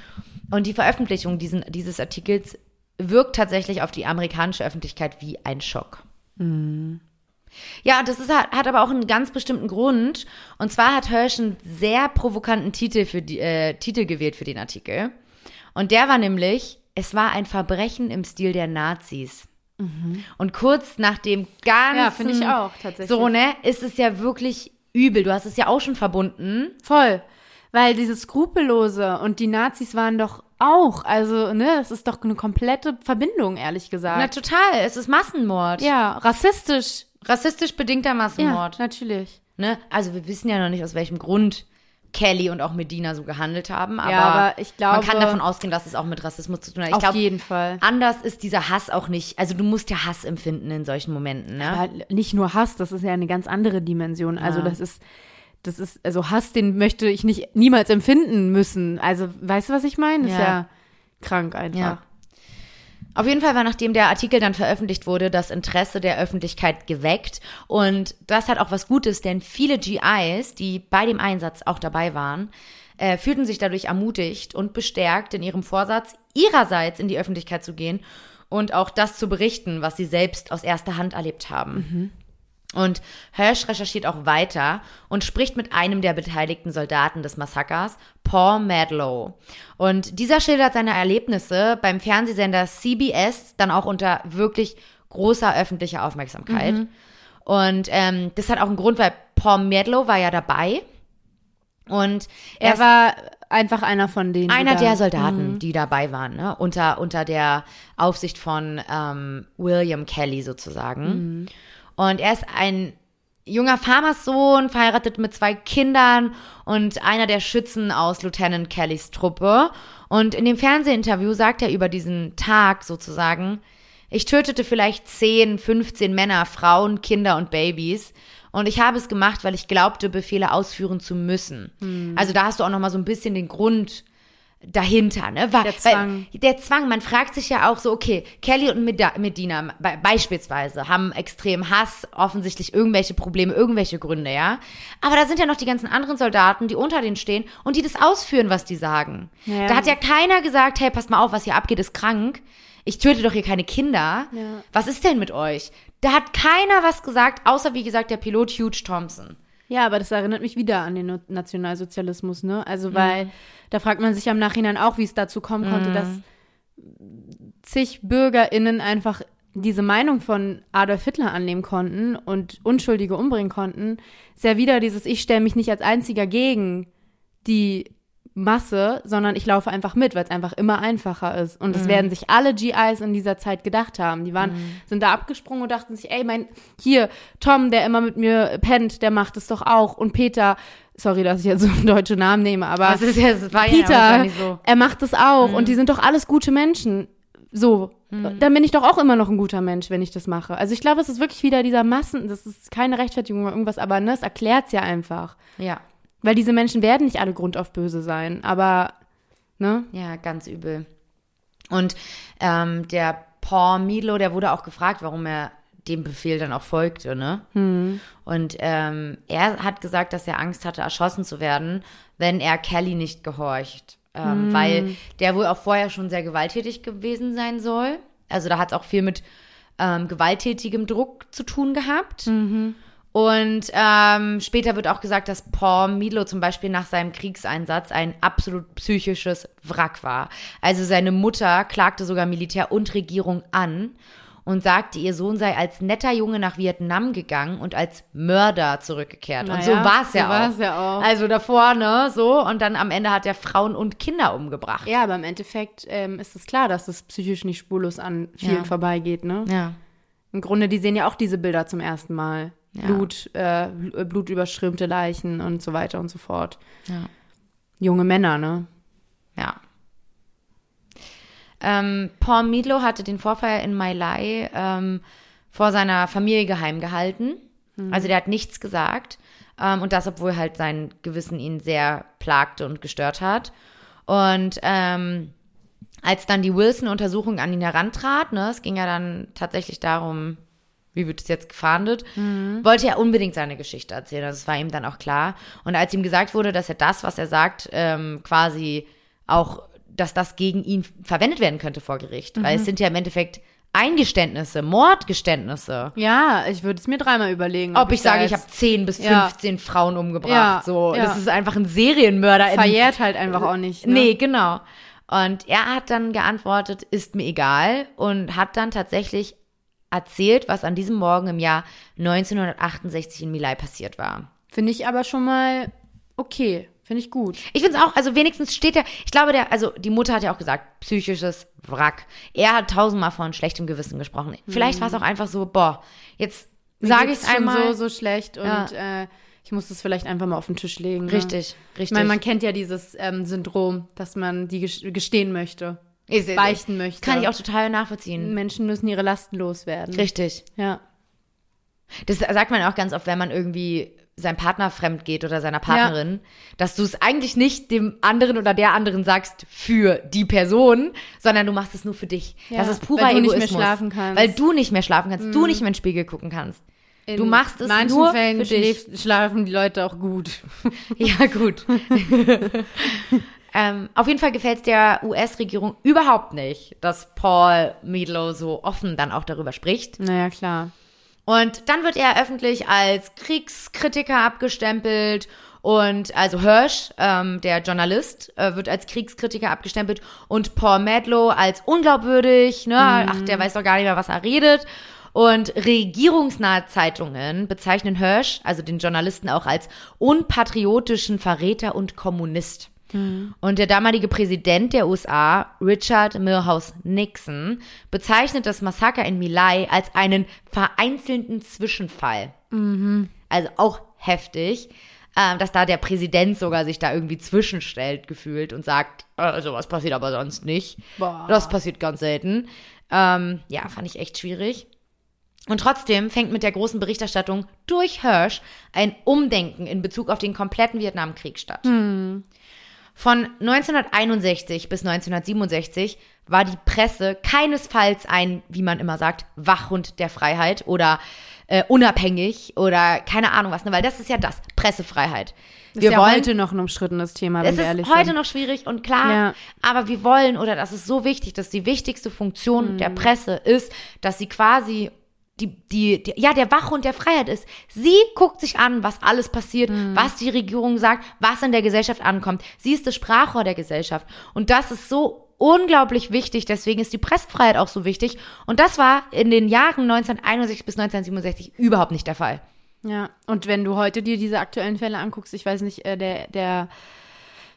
und die Veröffentlichung diesen, dieses Artikels wirkt tatsächlich auf die amerikanische Öffentlichkeit wie ein Schock. Ja, das ist, hat, aber auch einen ganz bestimmten Grund. Und zwar hat Hirsch einen sehr provokanten Titel, für die, äh, Titel gewählt für den Artikel. Und der war nämlich es war ein Verbrechen im Stil der Nazis. Und kurz nach dem ganzen, Ja, finde ich auch, tatsächlich. so ne, ist es ja wirklich übel. Du hast es ja auch schon verbunden. Voll. Weil dieses Skrupellose und die Nazis waren doch auch, also, ne, das ist doch eine komplette Verbindung, ehrlich Na gesagt. total, es ist Massenmord. ja, rassistisch. Rassistisch bedingter Ja, Massenmord. natürlich. Ne? Also wir wissen ja noch nicht, aus welchem Grund Kelly und auch Medina so gehandelt haben. Aber, Ja, aber ich man glaube- kann davon ausgehen, dass es auch mit Rassismus zu tun hat. Ich Auf glaube, jeden Fall. anders ist dieser Hass auch nicht. Also du musst ja Hass empfinden in solchen Momenten. Ne? Aber nicht nur Hass, das ist ja eine ganz andere Dimension. Also das ist, das ist, also Hass, den möchte ich nicht niemals empfinden müssen. Also, weißt du, was ich meine? Das ist Ja. ja krank einfach. Ja. Auf jeden Fall war, nachdem der Artikel dann veröffentlicht wurde, das Interesse der Öffentlichkeit geweckt. Und das hat auch was Gutes, denn viele GIs, die bei dem Einsatz auch dabei waren, äh, fühlten sich dadurch ermutigt und bestärkt in ihrem Vorsatz, ihrerseits in die Öffentlichkeit zu gehen und auch das zu berichten, was sie selbst aus erster Hand erlebt haben. Und Hirsch recherchiert auch weiter und spricht mit einem der beteiligten Soldaten des Massakers, Paul Madlow. Und dieser schildert seine Erlebnisse beim Fernsehsender CBS dann auch unter wirklich großer öffentlicher Aufmerksamkeit. Und ähm, das hat auch einen Grund, weil Paul Madlow war ja dabei. Und Er ist- war einfach einer von denen. einer der Soldaten, die dabei waren, ne? unter, unter der Aufsicht von ähm, William Kelly sozusagen. Und er ist ein junger Farmerssohn, verheiratet mit zwei Kindern und einer der Schützen aus Lieutenant Kellys Truppe. Und in dem Fernsehinterview sagt er über diesen Tag sozusagen, ich tötete vielleicht 10, 15 Männer, Frauen, Kinder und Babys. Und ich habe es gemacht, weil ich glaubte, Befehle ausführen zu müssen. Also da hast du auch noch mal so ein bisschen den Grund dahinter, ne? Weil, Der Zwang. Der Zwang, man fragt sich ja auch so, okay, Kelly und Medina be beispielsweise haben extrem Hass, offensichtlich irgendwelche Probleme, irgendwelche Gründe, ja? Aber da sind ja noch die ganzen anderen Soldaten, die unter denen stehen und die das ausführen, was die sagen. Ja. Da hat ja keiner gesagt, hey, passt mal auf, was hier abgeht, ist krank. Ich töte doch hier keine Kinder. Ja. Was ist denn mit euch? Da hat keiner was gesagt, außer wie gesagt der Pilot Hugh Thompson. Ja, aber das erinnert mich wieder an den Nationalsozialismus, ne? Mhm. Also, weil da fragt man sich am Nachhinein auch, wie es dazu kommen Mhm. konnte, dass zig BürgerInnen einfach diese Meinung von Adolf Hitler annehmen konnten und Unschuldige umbringen konnten. Ist ja wieder dieses, ich stelle mich nicht als einziger gegen die Masse, sondern ich laufe einfach mit, weil es einfach immer einfacher ist. Und das werden sich alle GIs in dieser Zeit gedacht haben. Die waren, sind da abgesprungen und dachten sich, ey, mein, hier, Tom, der immer mit mir pennt, der macht es doch auch. Und Peter, sorry, dass ich jetzt so einen deutschen Namen nehme, aber Das ist ja, das war ja Peter, wahrscheinlich so. er macht es auch. Und die sind doch alles gute Menschen. So, dann bin ich doch auch immer noch ein guter Mensch, wenn ich das mache. Also ich glaube, es ist wirklich wieder dieser Massen, das ist keine Rechtfertigung oder irgendwas, aber ne, es erklärt's ja einfach. Ja. Weil diese Menschen werden nicht alle grundauf böse sein, aber, ne? Ja, ganz übel. Und ähm, der Paul Milo, der wurde auch gefragt, warum er dem Befehl dann auch folgte, ne? Und ähm, er hat gesagt, dass er Angst hatte, erschossen zu werden, wenn er Kelly nicht gehorcht. Ähm, Weil der wohl auch vorher schon sehr gewalttätig gewesen sein soll. Also da hat es auch viel mit ähm, gewalttätigem Druck zu tun gehabt. Und ähm, später wird auch gesagt, dass Paul Milo zum Beispiel nach seinem Kriegseinsatz ein absolut psychisches Wrack war. Also seine Mutter klagte sogar Militär und Regierung an und sagte, ihr Sohn sei als netter Junge nach Vietnam gegangen und als Mörder zurückgekehrt. und so Naja, war es so ja, auch. ja auch. Also davor, ne, so. Und dann am Ende hat er Frauen und Kinder umgebracht. Ja, aber im Endeffekt ähm, ist es klar, dass es psychisch nicht spurlos an vielen Ja. vorbeigeht, ne? Ja. Im Grunde, die sehen ja auch diese Bilder zum ersten Mal. Ja. Blut, äh, bl- blutüberströmte Leichen und so weiter und so fort. Ja. Junge Männer, ne? Ja. Ähm, Paul Midlo hatte den Vorfall in My Lai ähm, vor seiner Familie geheim gehalten. Also der hat nichts gesagt. Ähm, und das, obwohl halt sein Gewissen ihn sehr plagte und gestört hat. Und ähm, als dann die Wilson-Untersuchung an ihn herantrat, ne, es ging ja dann tatsächlich darum, wie wird es jetzt gefahndet, wollte er unbedingt seine Geschichte erzählen. Also Das war ihm dann auch klar. Und als ihm gesagt wurde, dass er das, was er sagt, ähm, quasi auch, dass das gegen ihn verwendet werden könnte vor Gericht. Weil es sind ja im Endeffekt Eingeständnisse, Mordgeständnisse. Ja, ich würde es mir dreimal überlegen. Ob ich da sage, ich habe 10 bis Ja. 15 Frauen umgebracht. Ja, so, ja. das ist einfach ein Serienmörder. Verjährt halt einfach auch nicht. Ne? Nee, genau. Und er hat dann geantwortet, ist mir egal und hat dann tatsächlich erzählt, was an diesem Morgen im Jahr 1968 in Milai passiert war. Finde ich aber schon mal okay. Finde ich gut. Ich finde es auch, also wenigstens steht er, ich glaube, der, also die Mutter hat ja auch gesagt, psychisches Wrack. Er hat tausendmal von schlechtem Gewissen gesprochen. Vielleicht war es auch einfach so, boah, jetzt sage ich es einmal. so, so schlecht und Ja. äh, ich muss das vielleicht einfach mal auf den Tisch legen. ne? Richtig, richtig. Ich meine, man kennt ja dieses ähm, Syndrom, dass man die ges- gestehen möchte, Ist- beichten möchte. Kann ich auch total nachvollziehen. Menschen müssen ihre Lasten loswerden. Richtig. Ja. Das sagt man auch ganz oft, wenn man irgendwie seinem Partner fremd geht oder seiner Partnerin, dass du es eigentlich nicht dem anderen oder der anderen sagst für die Person, sondern du machst es nur für dich. Ja, das ist purer weil du nicht mehr Egoismus. schlafen kannst. Mhm. Weil du nicht mehr schlafen kannst, du nicht mehr in den Spiegel gucken kannst. In du machst es manchen nur Fällen für dich. schlafen die Leute auch gut. Ja, gut. ähm, auf jeden Fall gefällt es der US-Regierung überhaupt nicht, dass Paul Meadlow so offen dann auch darüber spricht. Naja, klar. Und dann wird er öffentlich als Kriegskritiker abgestempelt und also Hirsch, ähm, der Journalist, äh, wird als Kriegskritiker abgestempelt und Paul Madlow als unglaubwürdig, ne? Ach, der weiß doch gar nicht mehr, was er redet. Und regierungsnahe Zeitungen bezeichnen Hirsch, also den Journalisten, auch als unpatriotischen Verräter und Kommunist. Und der damalige Präsident der USA, Richard Milhouse Nixon, bezeichnet das Massaker in Milai als einen vereinzelten Zwischenfall. Also auch heftig, ähm, dass da der Präsident sogar sich da irgendwie zwischenstellt gefühlt und sagt, äh, sowas passiert aber sonst nicht. Boah. Das passiert ganz selten. Ähm, ja, fand ich echt schwierig. Und trotzdem fängt mit der großen Berichterstattung durch Hirsch ein Umdenken in Bezug auf den kompletten Vietnamkrieg statt. Von 1961 bis 1967 war die Presse keinesfalls ein, wie man immer sagt, Wachhund der Freiheit oder äh, unabhängig oder keine Ahnung was, ne? weil das ist ja das, Pressefreiheit. Das ist ja heute noch ein umstrittenes Thema, wenn Es wir ist ehrlich heute sind. noch schwierig und klar, Ja. aber wir wollen oder das ist so wichtig, dass die wichtigste Funktion Mhm. der Presse ist, dass sie quasi die, die, die, ja, der Wachhund der Freiheit ist. Sie guckt sich an, was alles passiert, Mhm. was die Regierung sagt, was in der Gesellschaft ankommt. Sie ist das Sprachrohr der Gesellschaft. Und das ist so unglaublich wichtig. Deswegen ist die Pressefreiheit auch so wichtig. Und das war in den Jahren 1961 bis 1967 überhaupt nicht der Fall. Ja, und wenn du heute dir diese aktuellen Fälle anguckst, ich weiß nicht, äh, der, der,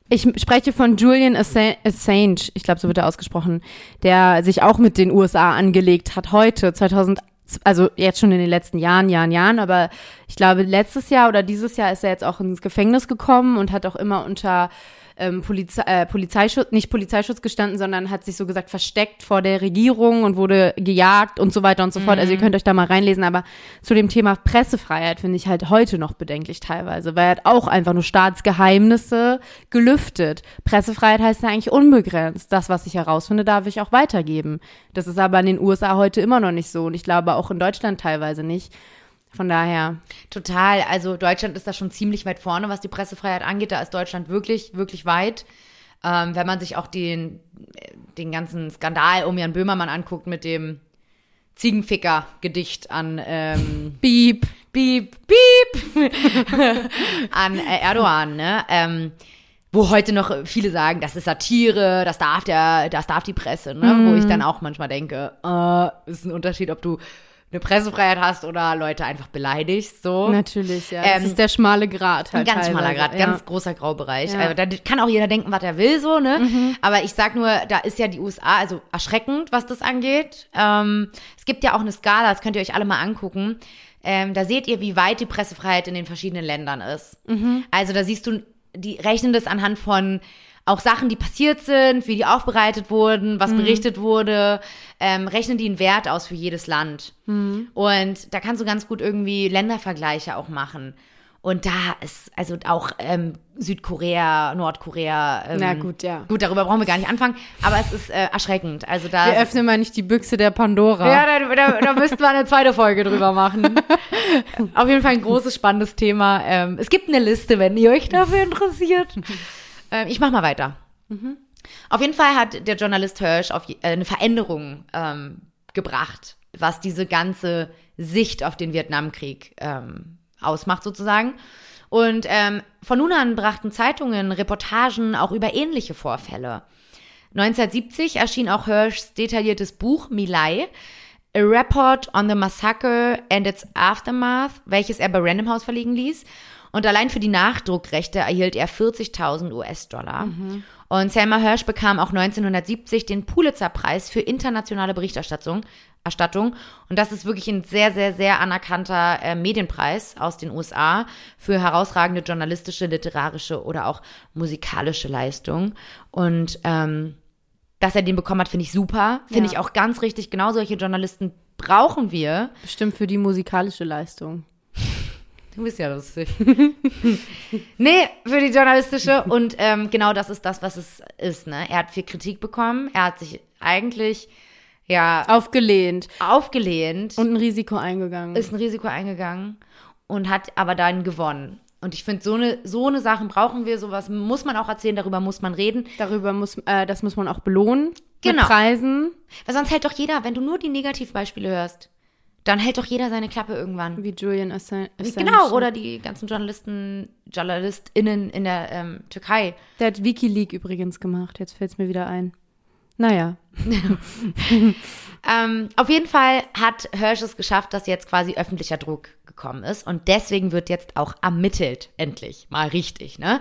ich spreche von Julian Assange, Assange ich glaube, so wird er ausgesprochen, der sich auch mit den USA angelegt hat heute, 2000, also jetzt schon in den letzten Jahren, Jahren, Jahren, aber ich glaube, letztes Jahr oder dieses Jahr ist er jetzt auch ins Gefängnis gekommen und hat auch immer unter ähm, Polizei, äh, Polizeischutz, nicht Polizeischutz gestanden, sondern hat sich so gesagt versteckt vor der Regierung und wurde gejagt und so weiter und so fort. Also ihr könnt euch da mal reinlesen, aber zu dem Thema Pressefreiheit finde ich halt heute noch bedenklich teilweise, weil er hat auch einfach nur Staatsgeheimnisse gelüftet. Pressefreiheit heißt ja eigentlich unbegrenzt. Das, was ich herausfinde, darf ich auch weitergeben. Das ist aber in den USA heute immer noch nicht so und ich glaube auch in Deutschland teilweise nicht. Von daher, Total. Also Deutschland ist da schon ziemlich weit vorne, was die Pressefreiheit angeht. Da ist Deutschland wirklich, wirklich weit. Ähm, wenn man sich auch den, den ganzen Skandal um Jan Böhmermann anguckt mit dem Ziegenficker-Gedicht an ähm, Beep. Piep, Piep an äh, Erdogan, ne? Ähm, wo heute noch viele sagen, das ist Satire, das darf der, das darf die Presse, ne? Wo ich dann auch manchmal denke, äh, ist ein Unterschied, ob du eine Pressefreiheit hast oder Leute einfach beleidigst, so. Natürlich, ja. Ähm, das ist der schmale Grat halt. Ein ganz schmaler Grad, ja. ganz großer Graubereich. Ja. Also, da kann auch jeder denken, was er will, so, ne? Mhm. Aber ich sag nur, da ist ja die USA, also erschreckend, was das angeht. Ähm, es gibt ja auch eine Skala, das könnt ihr euch alle mal angucken. Ähm, da seht ihr, wie weit die Pressefreiheit in den verschiedenen Ländern ist. Mhm. Also da siehst du, die rechnen das anhand von auch Sachen, die passiert sind, wie die aufbereitet wurden, Mhm. was berichtet wurde, ähm, rechnen die einen Wert aus für jedes Land. Mhm. Und da kannst du ganz gut irgendwie Ländervergleiche auch machen. Und da ist also auch ähm, Südkorea, Nordkorea. Ähm, Na gut, ja. Gut, darüber brauchen wir gar nicht anfangen, aber es ist äh, erschreckend. Also da. Wir öffnen mal nicht die Büchse der Pandora. ja, da, da, da müssten wir eine zweite Folge drüber machen. Auf jeden Fall ein großes, spannendes Thema. Ähm, es gibt eine Liste, wenn ihr euch dafür interessiert. ähm, ich mach mal weiter. Auf jeden Fall hat der Journalist Hirsch auf äh, eine Veränderung ähm, gebracht, was diese ganze Sicht auf den Vietnamkrieg ähm, ausmacht sozusagen. Und ähm, von nun an brachten Zeitungen Reportagen auch über ähnliche Vorfälle. 1970 erschien auch Hirschs detailliertes Buch Milai, A Report on the Massacre and its Aftermath, welches er bei Random House verlegen ließ. Und allein für die Nachdruckrechte erhielt er 40.000 US-Dollar. Und Selma Hirsch bekam auch 1970 den Pulitzer-Preis für internationale Berichterstattung. Erstattung. Und das ist wirklich ein sehr, sehr, sehr anerkannter äh, Medienpreis aus den USA für herausragende journalistische, literarische oder auch musikalische Leistung. Und ähm, dass er den bekommen hat, finde ich super. Finde Ja. ich auch ganz richtig. Genau solche Journalisten brauchen wir. Bestimmt für die musikalische Leistung. Du bist ja lustig. nee, für die journalistische. Und ähm, genau das ist das, was es ist. Ne? Er hat viel Kritik bekommen. Er hat sich eigentlich ja Aufgelehnt aufgelehnt, und ein Risiko eingegangen. ist ein Risiko eingegangen und hat aber dann gewonnen. Und ich finde, so eine, so eine Sachen brauchen wir, sowas muss man auch erzählen, darüber muss man reden. Darüber muss, äh, das muss man auch belohnen. Genau. Mit Preisen. Weil sonst hält doch jeder, wenn du nur die Negativbeispiele hörst, dann hält doch jeder seine Klappe irgendwann. Wie Julian Assange. Genau, oder die ganzen Journalisten, JournalistInnen in der ähm, Türkei. Der hat Wikileaks übrigens gemacht. Jetzt fällt es mir wieder ein. Naja. Ähm, auf jeden Fall hat Hirsch es geschafft, dass jetzt quasi öffentlicher Druck gekommen ist. Und deswegen wird jetzt auch ermittelt, endlich. Mal richtig, ne?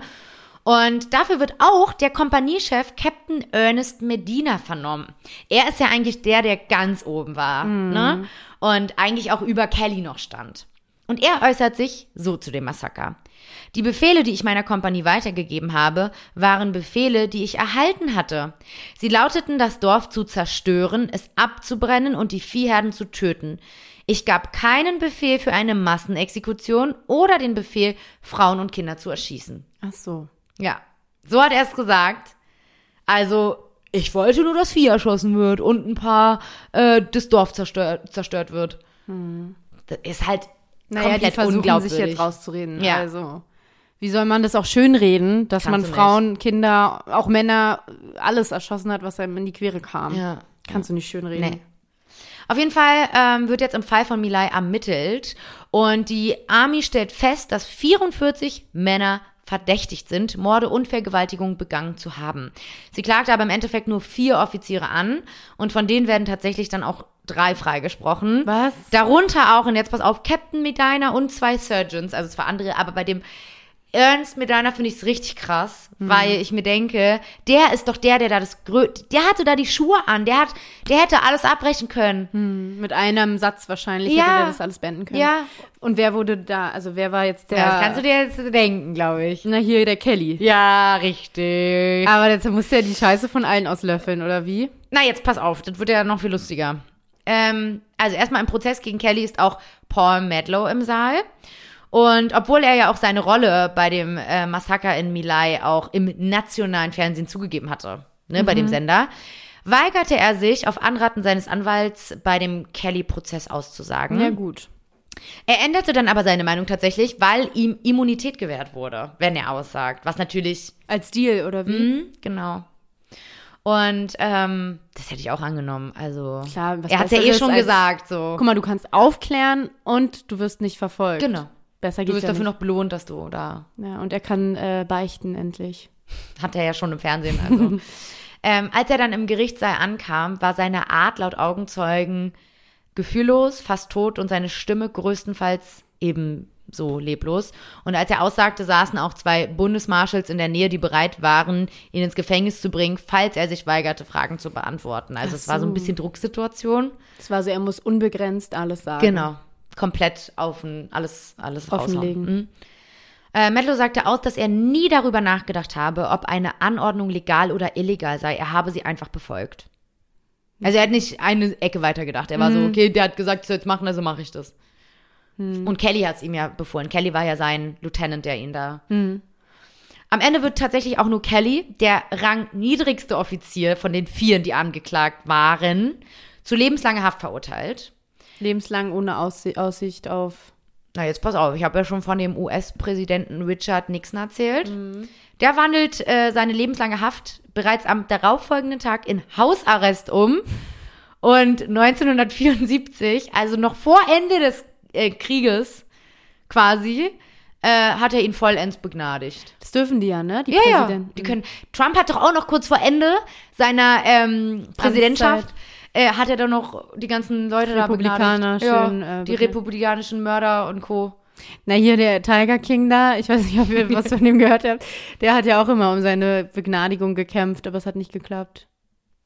Und dafür wird auch der Kompaniechef Captain Ernest Medina vernommen. Er ist ja eigentlich der, der ganz oben war, ne? Und eigentlich auch über Kelly noch stand. Und er äußert sich so zu dem Massaker. Die Befehle, die ich meiner Kompanie weitergegeben habe, waren Befehle, die ich erhalten hatte. Sie lauteten, das Dorf zu zerstören, es abzubrennen und die Viehherden zu töten. Ich gab keinen Befehl für eine Massenexekution oder den Befehl, Frauen und Kinder zu erschießen. Ach so. Ja, so hat er es gesagt. Also, ich wollte nur, dass Vieh erschossen wird und ein paar, äh, das Dorf zerstört, zerstört wird. Das ist halt Naja, die komplett versuchen unglaubwürdig. sich jetzt rauszureden. Ja. Also, wie soll man das auch schönreden, dass Kannst man Frauen, Kinder, auch Männer, alles erschossen hat, was einem in die Quere kam? Ja. Kannst du nicht schönreden. Nee. Auf jeden Fall ähm, wird jetzt im Fall von Milay ermittelt und die Army stellt fest, dass 44 Männer verdächtigt sind, Morde und Vergewaltigung begangen zu haben. Sie klagt aber im Endeffekt nur vier Offiziere an und von denen werden tatsächlich dann auch drei freigesprochen. Was? Darunter auch, und jetzt pass auf, Captain Medina und zwei Surgeons, also zwei andere, aber bei dem Ernst Medina finde ich es richtig krass, Mhm. weil ich mir denke, der ist doch der, der da das grö der hatte da die Schuhe an, der hat, der hätte alles abbrechen können. Mit einem Satz wahrscheinlich Ja. hätte der das alles beenden können. Ja. Und wer wurde da, also wer war jetzt der? Ja, das kannst du dir jetzt denken, glaube ich. Na, hier der Kelly. Ja, richtig. Aber jetzt muss der die Scheiße von allen auslöffeln, oder wie? Na, jetzt pass auf, das wird ja noch viel lustiger. Ähm, also erstmal im Prozess gegen Kelly ist auch Paul Madlow im Saal. Und obwohl er ja auch seine Rolle bei dem äh, Massaker in Milai auch im nationalen Fernsehen zugegeben hatte, ne, bei dem Sender, weigerte er sich auf Anraten seines Anwalts bei dem Kelly-Prozess auszusagen. Ja, gut. Er änderte dann aber seine Meinung tatsächlich, weil ihm Immunität gewährt wurde, wenn er aussagt. Was natürlich Als Deal, oder wie? Mhm, genau. Und ähm, das hätte ich auch angenommen. Also Klar, was er hat ja eh schon als- gesagt. So, Guck mal, du kannst aufklären und du wirst nicht verfolgt. genau. Besser Du geht's wirst ja dafür nicht. noch belohnt, dass du da Ja, und er kann äh, beichten endlich. hat er ja schon im Fernsehen. Also ähm, als er dann im Gerichtssaal ankam, war seine Art laut Augenzeugen gefühllos, fast tot und seine Stimme größtenfalls ebenso leblos. Und als er aussagte, saßen auch zwei Bundesmarschals in der Nähe, die bereit waren, ihn ins Gefängnis zu bringen, falls er sich weigerte, Fragen zu beantworten. Also Ach es war so ein so. bisschen Drucksituation. Es war so, er muss unbegrenzt alles sagen. Genau. Komplett auf alles, alles Offenlegen. Mhm. Äh, Medlow sagte aus, dass er nie darüber nachgedacht habe, ob eine Anordnung legal oder illegal sei. Er habe sie einfach befolgt. Also er hat nicht eine Ecke weiter gedacht. Er war so, okay, der hat gesagt, ich soll jetzt machen, also mache ich das. Und Kelly hat es ihm ja befohlen. Kelly war ja sein Lieutenant, der ihn da. Am Ende wird tatsächlich auch nur Kelly, der rangniedrigste Offizier von den vieren, die angeklagt waren, zu lebenslanger Haft verurteilt. Lebenslang ohne Aussi Aussicht auf. Na, jetzt pass auf, ich habe ja schon von dem US-Präsidenten Richard Nixon erzählt. Der wandelt äh, seine lebenslange Haft bereits am darauffolgenden Tag in Hausarrest um. Und 1974, also noch vor Ende des äh, Krieges quasi, äh, hat er ihn vollends begnadigt. Das dürfen die ja, ne? Die Ja, ja. Präsidenten. Die können. Trump hat doch auch noch kurz vor Ende seiner ähm, Präsidentschaft äh, hat er doch noch die ganzen Leute da Republikaner. Ja, schön, äh, die republikanischen Mörder und Co. Na, hier der Tiger King da, ich weiß nicht, ob ihr was von dem gehört habt, der hat ja auch immer um seine Begnadigung gekämpft, aber es hat nicht geklappt.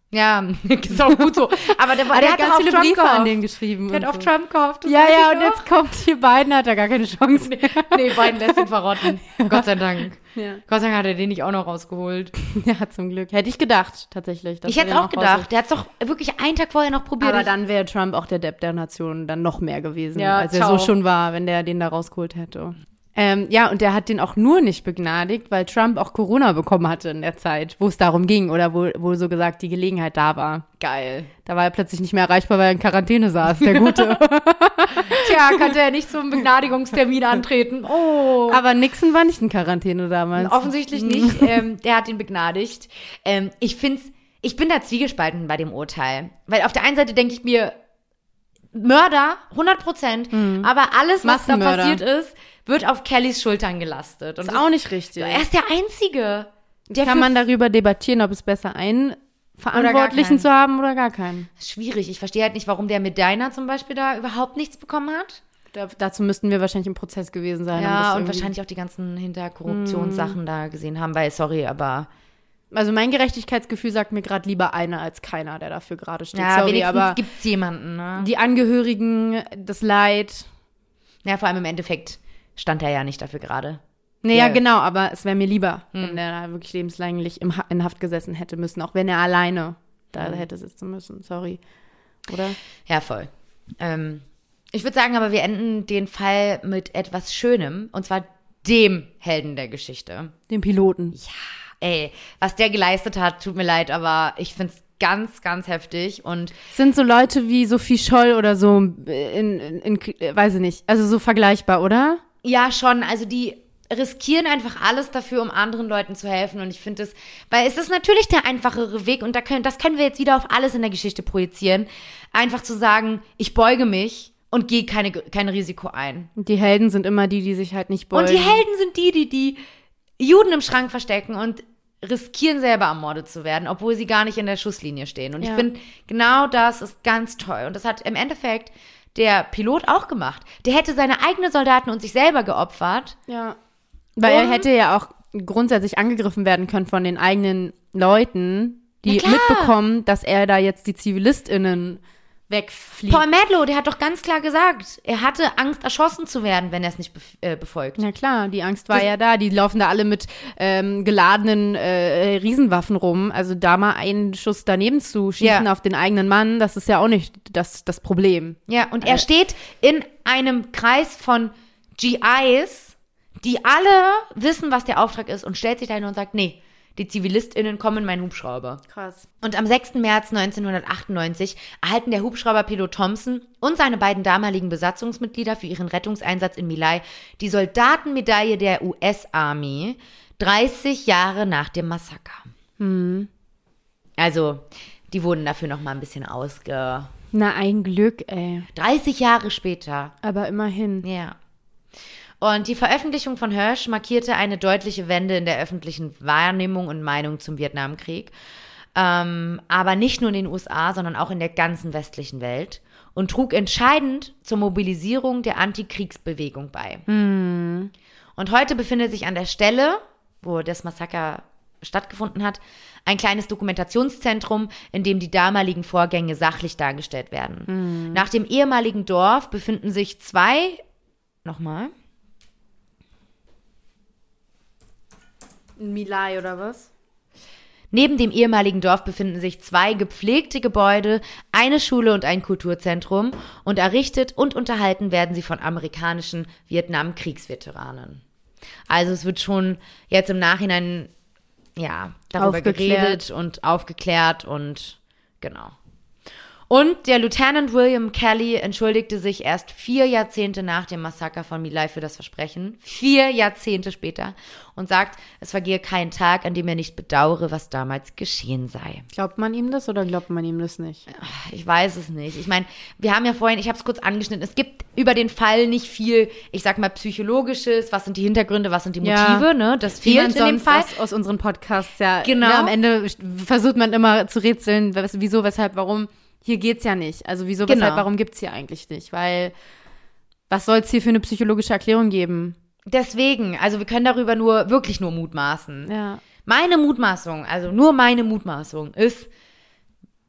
Ja, ist auch gut so. Aber der, Aber der hat hat ganz auf viele Trump Briefe an den geschrieben. Der hat auf so. Trump gehofft. Ja, ja, und noch. jetzt kommt die beiden, hat er gar keine Chance. Nee, Biden lässt ihn verrotten. Gott sei Dank. Ja. Gott sei Dank hat er den nicht auch noch rausgeholt. ja, zum Glück. Hätte ich gedacht, tatsächlich. Ich er hätte auch gedacht. Der hat es doch wirklich einen Tag vorher noch probiert. Aber dann wäre Trump auch der Depp der Nation dann noch mehr gewesen, Ja, als er ciao. so schon war, wenn der den da rausgeholt hätte. Ähm, ja, und der hat den auch nur nicht begnadigt, weil Trump auch Corona bekommen hatte in der Zeit, wo es darum ging oder wo, wo so gesagt die Gelegenheit da war. geil. Da war er plötzlich nicht mehr erreichbar, weil er in Quarantäne saß, der Gute. Tja, konnte er nicht zum Begnadigungstermin antreten. Oh. Aber Nixon war nicht in Quarantäne damals. Offensichtlich nicht. ähm, der hat ihn begnadigt. Ähm, ich find's, ich bin da zwiegespalten bei dem Urteil. Weil auf der einen Seite denke ich mir, Mörder, 100 Prozent, aber alles, was da passiert ist, wird auf Kellys Schultern gelastet. Und ist auch nicht richtig. er ist der Einzige. Der Kann man darüber debattieren, ob es besser einen Verantwortlichen zu haben oder gar keinen. Schwierig. Ich verstehe halt nicht, warum der Medina zum Beispiel da überhaupt nichts bekommen hat. Da, dazu müssten wir wahrscheinlich im Prozess gewesen sein. Ja, und wahrscheinlich auch die ganzen Hinterkorruptionssachen da gesehen haben, weil, sorry, aber Also mein Gerechtigkeitsgefühl sagt mir gerade lieber einer als keiner, der dafür gerade steht. ja, Sorry, wenigstens aber gibt's jemanden, ne? die Angehörigen, das Leid. Ja, vor allem im Endeffekt stand er ja nicht dafür gerade. Nee, Ja. ja, genau, aber es wäre mir lieber, wenn der da wirklich lebenslänglich im ha in Haft gesessen hätte müssen, auch wenn er alleine da hätte sitzen müssen. Sorry. Oder? Ja, voll. Ähm, ich würde sagen, aber wir enden den Fall mit etwas Schönem, und zwar dem Helden der Geschichte. Den Piloten. Ey, was der geleistet hat, tut mir leid, aber ich find's ganz, ganz heftig und Sind so Leute wie Sophie Scholl oder so in, in, in weiß ich nicht, also so vergleichbar, oder? Ja, schon. Also die riskieren einfach alles dafür, um anderen Leuten zu helfen. Und ich finde es, weil es ist natürlich der einfachere Weg und da können, das können wir jetzt wieder auf alles in der Geschichte projizieren. Einfach zu sagen, ich beuge mich und gehe keine, kein Risiko ein. Und die Helden sind immer die, die sich halt nicht beugen. Und die Helden sind die, die die Juden im Schrank verstecken und riskieren selber ermordet zu werden, obwohl sie gar nicht in der Schusslinie stehen. Und ich Ja. finde, genau das ist ganz toll. Und das hat im Endeffekt der Pilot auch gemacht. Der hätte seine eigenen Soldaten und sich selber geopfert. Ja. Weil er Um- hätte ja auch grundsätzlich angegriffen werden können von den eigenen Leuten, die mitbekommen, dass er da jetzt die ZivilistInnen wegfliegt. Paul Madlow, der hat doch ganz klar gesagt, er hatte Angst, erschossen zu werden, wenn er es nicht bef äh, befolgt. Na klar, die Angst war Das- ja da. Die laufen da alle mit ähm, geladenen äh, Riesenwaffen rum. Also da mal einen Schuss daneben zu schießen Ja. auf den eigenen Mann, das ist ja auch nicht das, das Problem. Ja, und er steht in einem Kreis von GIs, die alle wissen, was der Auftrag ist und stellt sich dahin und sagt, nee, die ZivilistInnen kommen in meinen Hubschrauber. Krass. Und am 6. März 1998 erhalten der Hubschrauberpilot Thompson und seine beiden damaligen Besatzungsmitglieder für ihren Rettungseinsatz in Milai die Soldatenmedaille der US-Army 30 Jahre nach dem Massaker. Also, die wurden dafür noch mal ein bisschen ausge... Na, ein Glück, ey. 30 Jahre später. Aber immerhin. Ja. Und die Veröffentlichung von Hirsch markierte eine deutliche Wende in der öffentlichen Wahrnehmung und Meinung zum Vietnamkrieg. Ähm, aber nicht nur in den USA, sondern auch in der ganzen westlichen Welt und trug entscheidend zur Mobilisierung der Antikriegsbewegung bei. Und heute befindet sich an der Stelle, wo das Massaker stattgefunden hat, ein kleines Dokumentationszentrum, in dem die damaligen Vorgänge sachlich dargestellt werden. Nach dem ehemaligen Dorf befinden sich zwei, nochmal, In Milai oder was? Neben dem ehemaligen Dorf befinden sich zwei gepflegte Gebäude, eine Schule und ein Kulturzentrum und errichtet und unterhalten werden sie von amerikanischen Vietnam-Kriegsveteranen. Also es wird schon jetzt im Nachhinein ja darüber Aufgeklärt. geredet und aufgeklärt und genau. Und der Lieutenant William Kelly entschuldigte sich erst vier Jahrzehnte nach dem Massaker von Milai für das Versprechen. Vier Jahrzehnte später. Und sagt, es vergehe kein Tag, an dem er nicht bedauere, was damals geschehen sei. Glaubt man ihm das oder glaubt man ihm das nicht? Ich weiß es nicht. Ich meine, wir haben ja vorhin, ich habe es kurz angeschnitten, es gibt über den Fall nicht viel, ich sag mal, psychologisches, was sind die Hintergründe, was sind die Motive, Ja. ne? Das fehlt in dem Fall. das aus unseren Podcasts ja. Genau. Ne, am Ende versucht man immer zu rätseln, wieso, weshalb, warum. Hier geht's ja nicht. Also wieso, Genau. weshalb, warum gibt's hier eigentlich nicht? Weil was soll's hier für eine psychologische Erklärung geben? Deswegen, also wir können darüber nur, wirklich nur mutmaßen. Ja. Meine Mutmaßung, also nur meine Mutmaßung ist,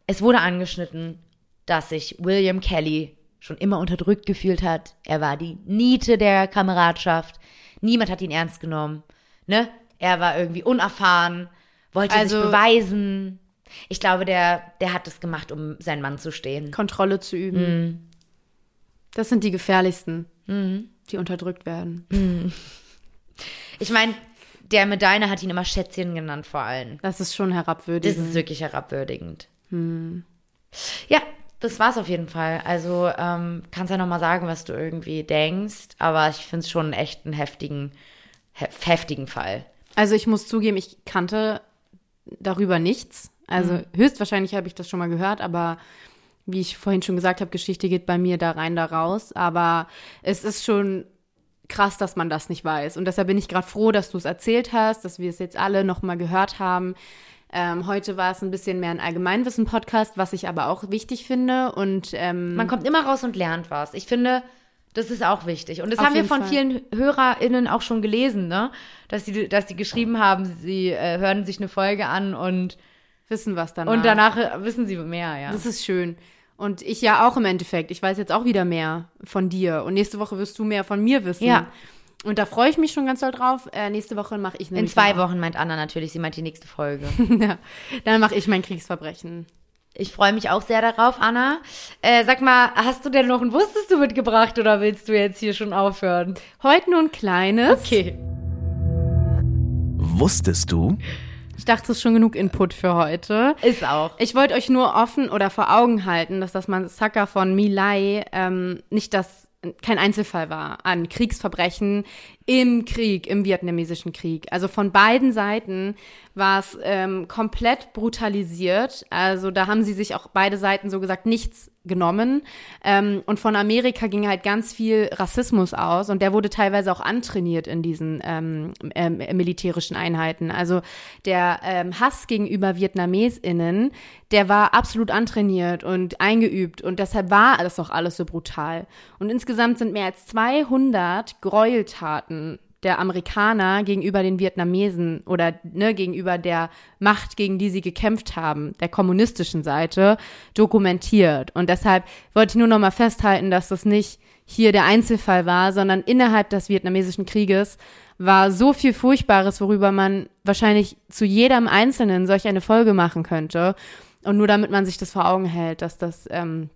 es wurde angeschnitten, dass sich William Kelly schon immer unterdrückt gefühlt hat. Er war die Niete der Kameradschaft. Niemand hat ihn ernst genommen. Ne? Er war irgendwie unerfahren, wollte Also- sich beweisen. Ich glaube, der, der hat es gemacht, um seinen Mann zu stehen. Kontrolle zu üben. Mhm. Das sind die gefährlichsten, die unterdrückt werden. Ich meine, der Medainer hat ihn immer Schätzchen genannt vor allem. Das ist schon Das herabwürdigend. ist wirklich herabwürdigend. Ja, das war's auf jeden Fall. Also ähm, kannst ja noch mal sagen, was du irgendwie denkst, aber ich finde es schon echt einen heftigen, he heftigen Fall. Also ich muss zugeben, ich kannte darüber nichts. Also Mhm. höchstwahrscheinlich habe ich das schon mal gehört, aber wie ich vorhin schon gesagt habe, Geschichte geht bei mir da rein, da raus. Aber es ist schon krass, dass man das nicht weiß. Und deshalb bin ich gerade froh, dass du es erzählt hast, dass wir es jetzt alle noch mal gehört haben. Ähm, heute war es ein bisschen mehr ein Allgemeinwissen-Podcast, was ich aber auch wichtig finde. Und ähm, Man kommt immer raus und lernt was. Ich finde, das ist auch wichtig. Und das Auf haben wir von Fall. vielen HörerInnen auch schon gelesen, ne? Dass die, dass die geschrieben haben, sie äh, hören sich eine Folge an und, wissen was danach. und danach äh, wissen sie mehr, ja. Das ist schön. Und ich ja auch im Endeffekt. Ich weiß jetzt auch wieder mehr von dir. Und nächste Woche wirst du mehr von mir wissen. Ja. Und da freue ich mich schon ganz doll drauf. Äh, nächste Woche mache ich In nämlich zwei Wochen meint Anna natürlich, sie meint die nächste Folge. ja, dann mache ich mein Kriegsverbrechen. Ich freue mich auch sehr darauf, Anna. Äh, sag mal, hast du denn noch ein Wusstest du mitgebracht oder willst du jetzt hier schon aufhören? Heute nur ein kleines. Okay. Wusstest du? Ich dachte, es ist schon genug Input für heute. Ist auch. Ich wollte euch nur offen oder vor Augen halten, dass das Massaker von Milai ähm, nicht das kein Einzelfall war an Kriegsverbrechen im Krieg, im vietnamesischen Krieg. Also von beiden Seiten war es ähm, komplett brutalisiert. Also da haben sie sich auch beide Seiten so gesagt nichts genommen. Ähm, und von Amerika ging halt ganz viel Rassismus aus und der wurde teilweise auch antrainiert in diesen ähm, ähm, militärischen Einheiten. Also der ähm, Hass gegenüber VietnamesInnen, der war absolut antrainiert und eingeübt und deshalb war das auch alles so brutal. Und insgesamt sind mehr als 200 Gräueltaten der Amerikaner gegenüber den Vietnamesen oder ne, gegenüber der Macht, gegen die sie gekämpft haben, der kommunistischen Seite, dokumentiert. Und deshalb wollte ich nur noch mal festhalten, dass das nicht hier der Einzelfall war, sondern innerhalb des vietnamesischen Krieges war so viel Furchtbares, worüber man wahrscheinlich zu jedem Einzelnen solch eine Folge machen könnte. Und nur damit man sich das vor Augen hält, dass das ähm,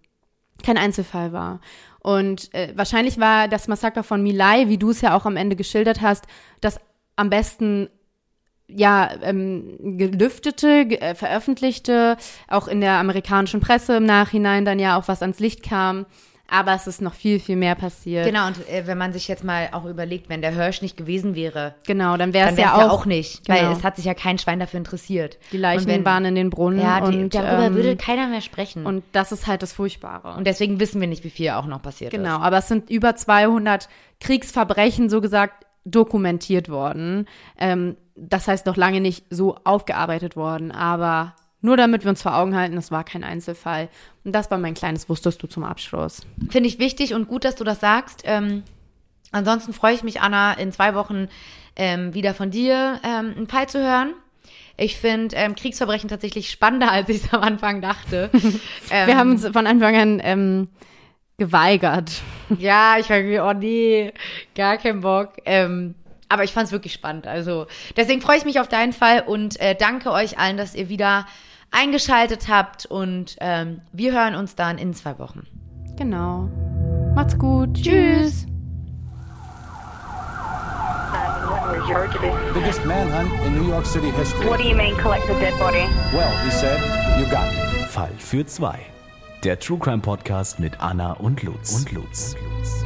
kein Einzelfall war. Und äh, wahrscheinlich war das Massaker von Milai, wie du es ja auch am Ende geschildert hast, das am besten ja ähm, gelüftete, ge äh, veröffentlichte, auch in der amerikanischen Presse im Nachhinein dann ja auch was ans Licht kam. Aber es ist noch viel, viel mehr passiert. Genau, und äh, wenn man sich jetzt mal auch überlegt, wenn der Hirsch nicht gewesen wäre, Genau, dann wäre es ja ja auch, nicht. genau. Weil es hat sich ja kein Schwein dafür interessiert. die Leichen wenn- waren in den Brunnen. Ja, die, und, darüber ähm, würde keiner mehr sprechen. Und, das ist halt das Furchtbare. und deswegen wissen wir nicht, wie viel auch noch passiert Genau, ist. aber es sind über 200 Kriegsverbrechen, so gesagt, dokumentiert worden. Ähm, das heißt noch lange nicht so aufgearbeitet worden, aber nur damit wir uns vor Augen halten, es war kein Einzelfall. Und das war mein kleines Wusstest du zum Abschluss. Finde ich wichtig und gut, dass du das sagst. Ähm, ansonsten freue ich mich, Anna, in zwei Wochen ähm, wieder von dir ähm, einen Fall zu hören. Ich finde ähm, Kriegsverbrechen tatsächlich spannender, als ich es am Anfang dachte. ähm, Wir haben uns von Anfang an ähm, geweigert. Ja, ich war irgendwie, oh nee, gar keinen Bock. Ähm, aber ich fand es wirklich spannend. Also deswegen freue ich mich auf deinen Fall und äh, danke euch allen, dass ihr wieder eingeschaltet habt. Und ähm, wir hören uns dann in zwei Wochen. Genau. Macht's gut. Tschüss. Biggest manhunt in New York City history. What do you mean collect the dead body? Well, he said, you got me. Fall für zwei. Der True Crime Podcast mit Anna und Lutz. Und Lutz. Und Lutz.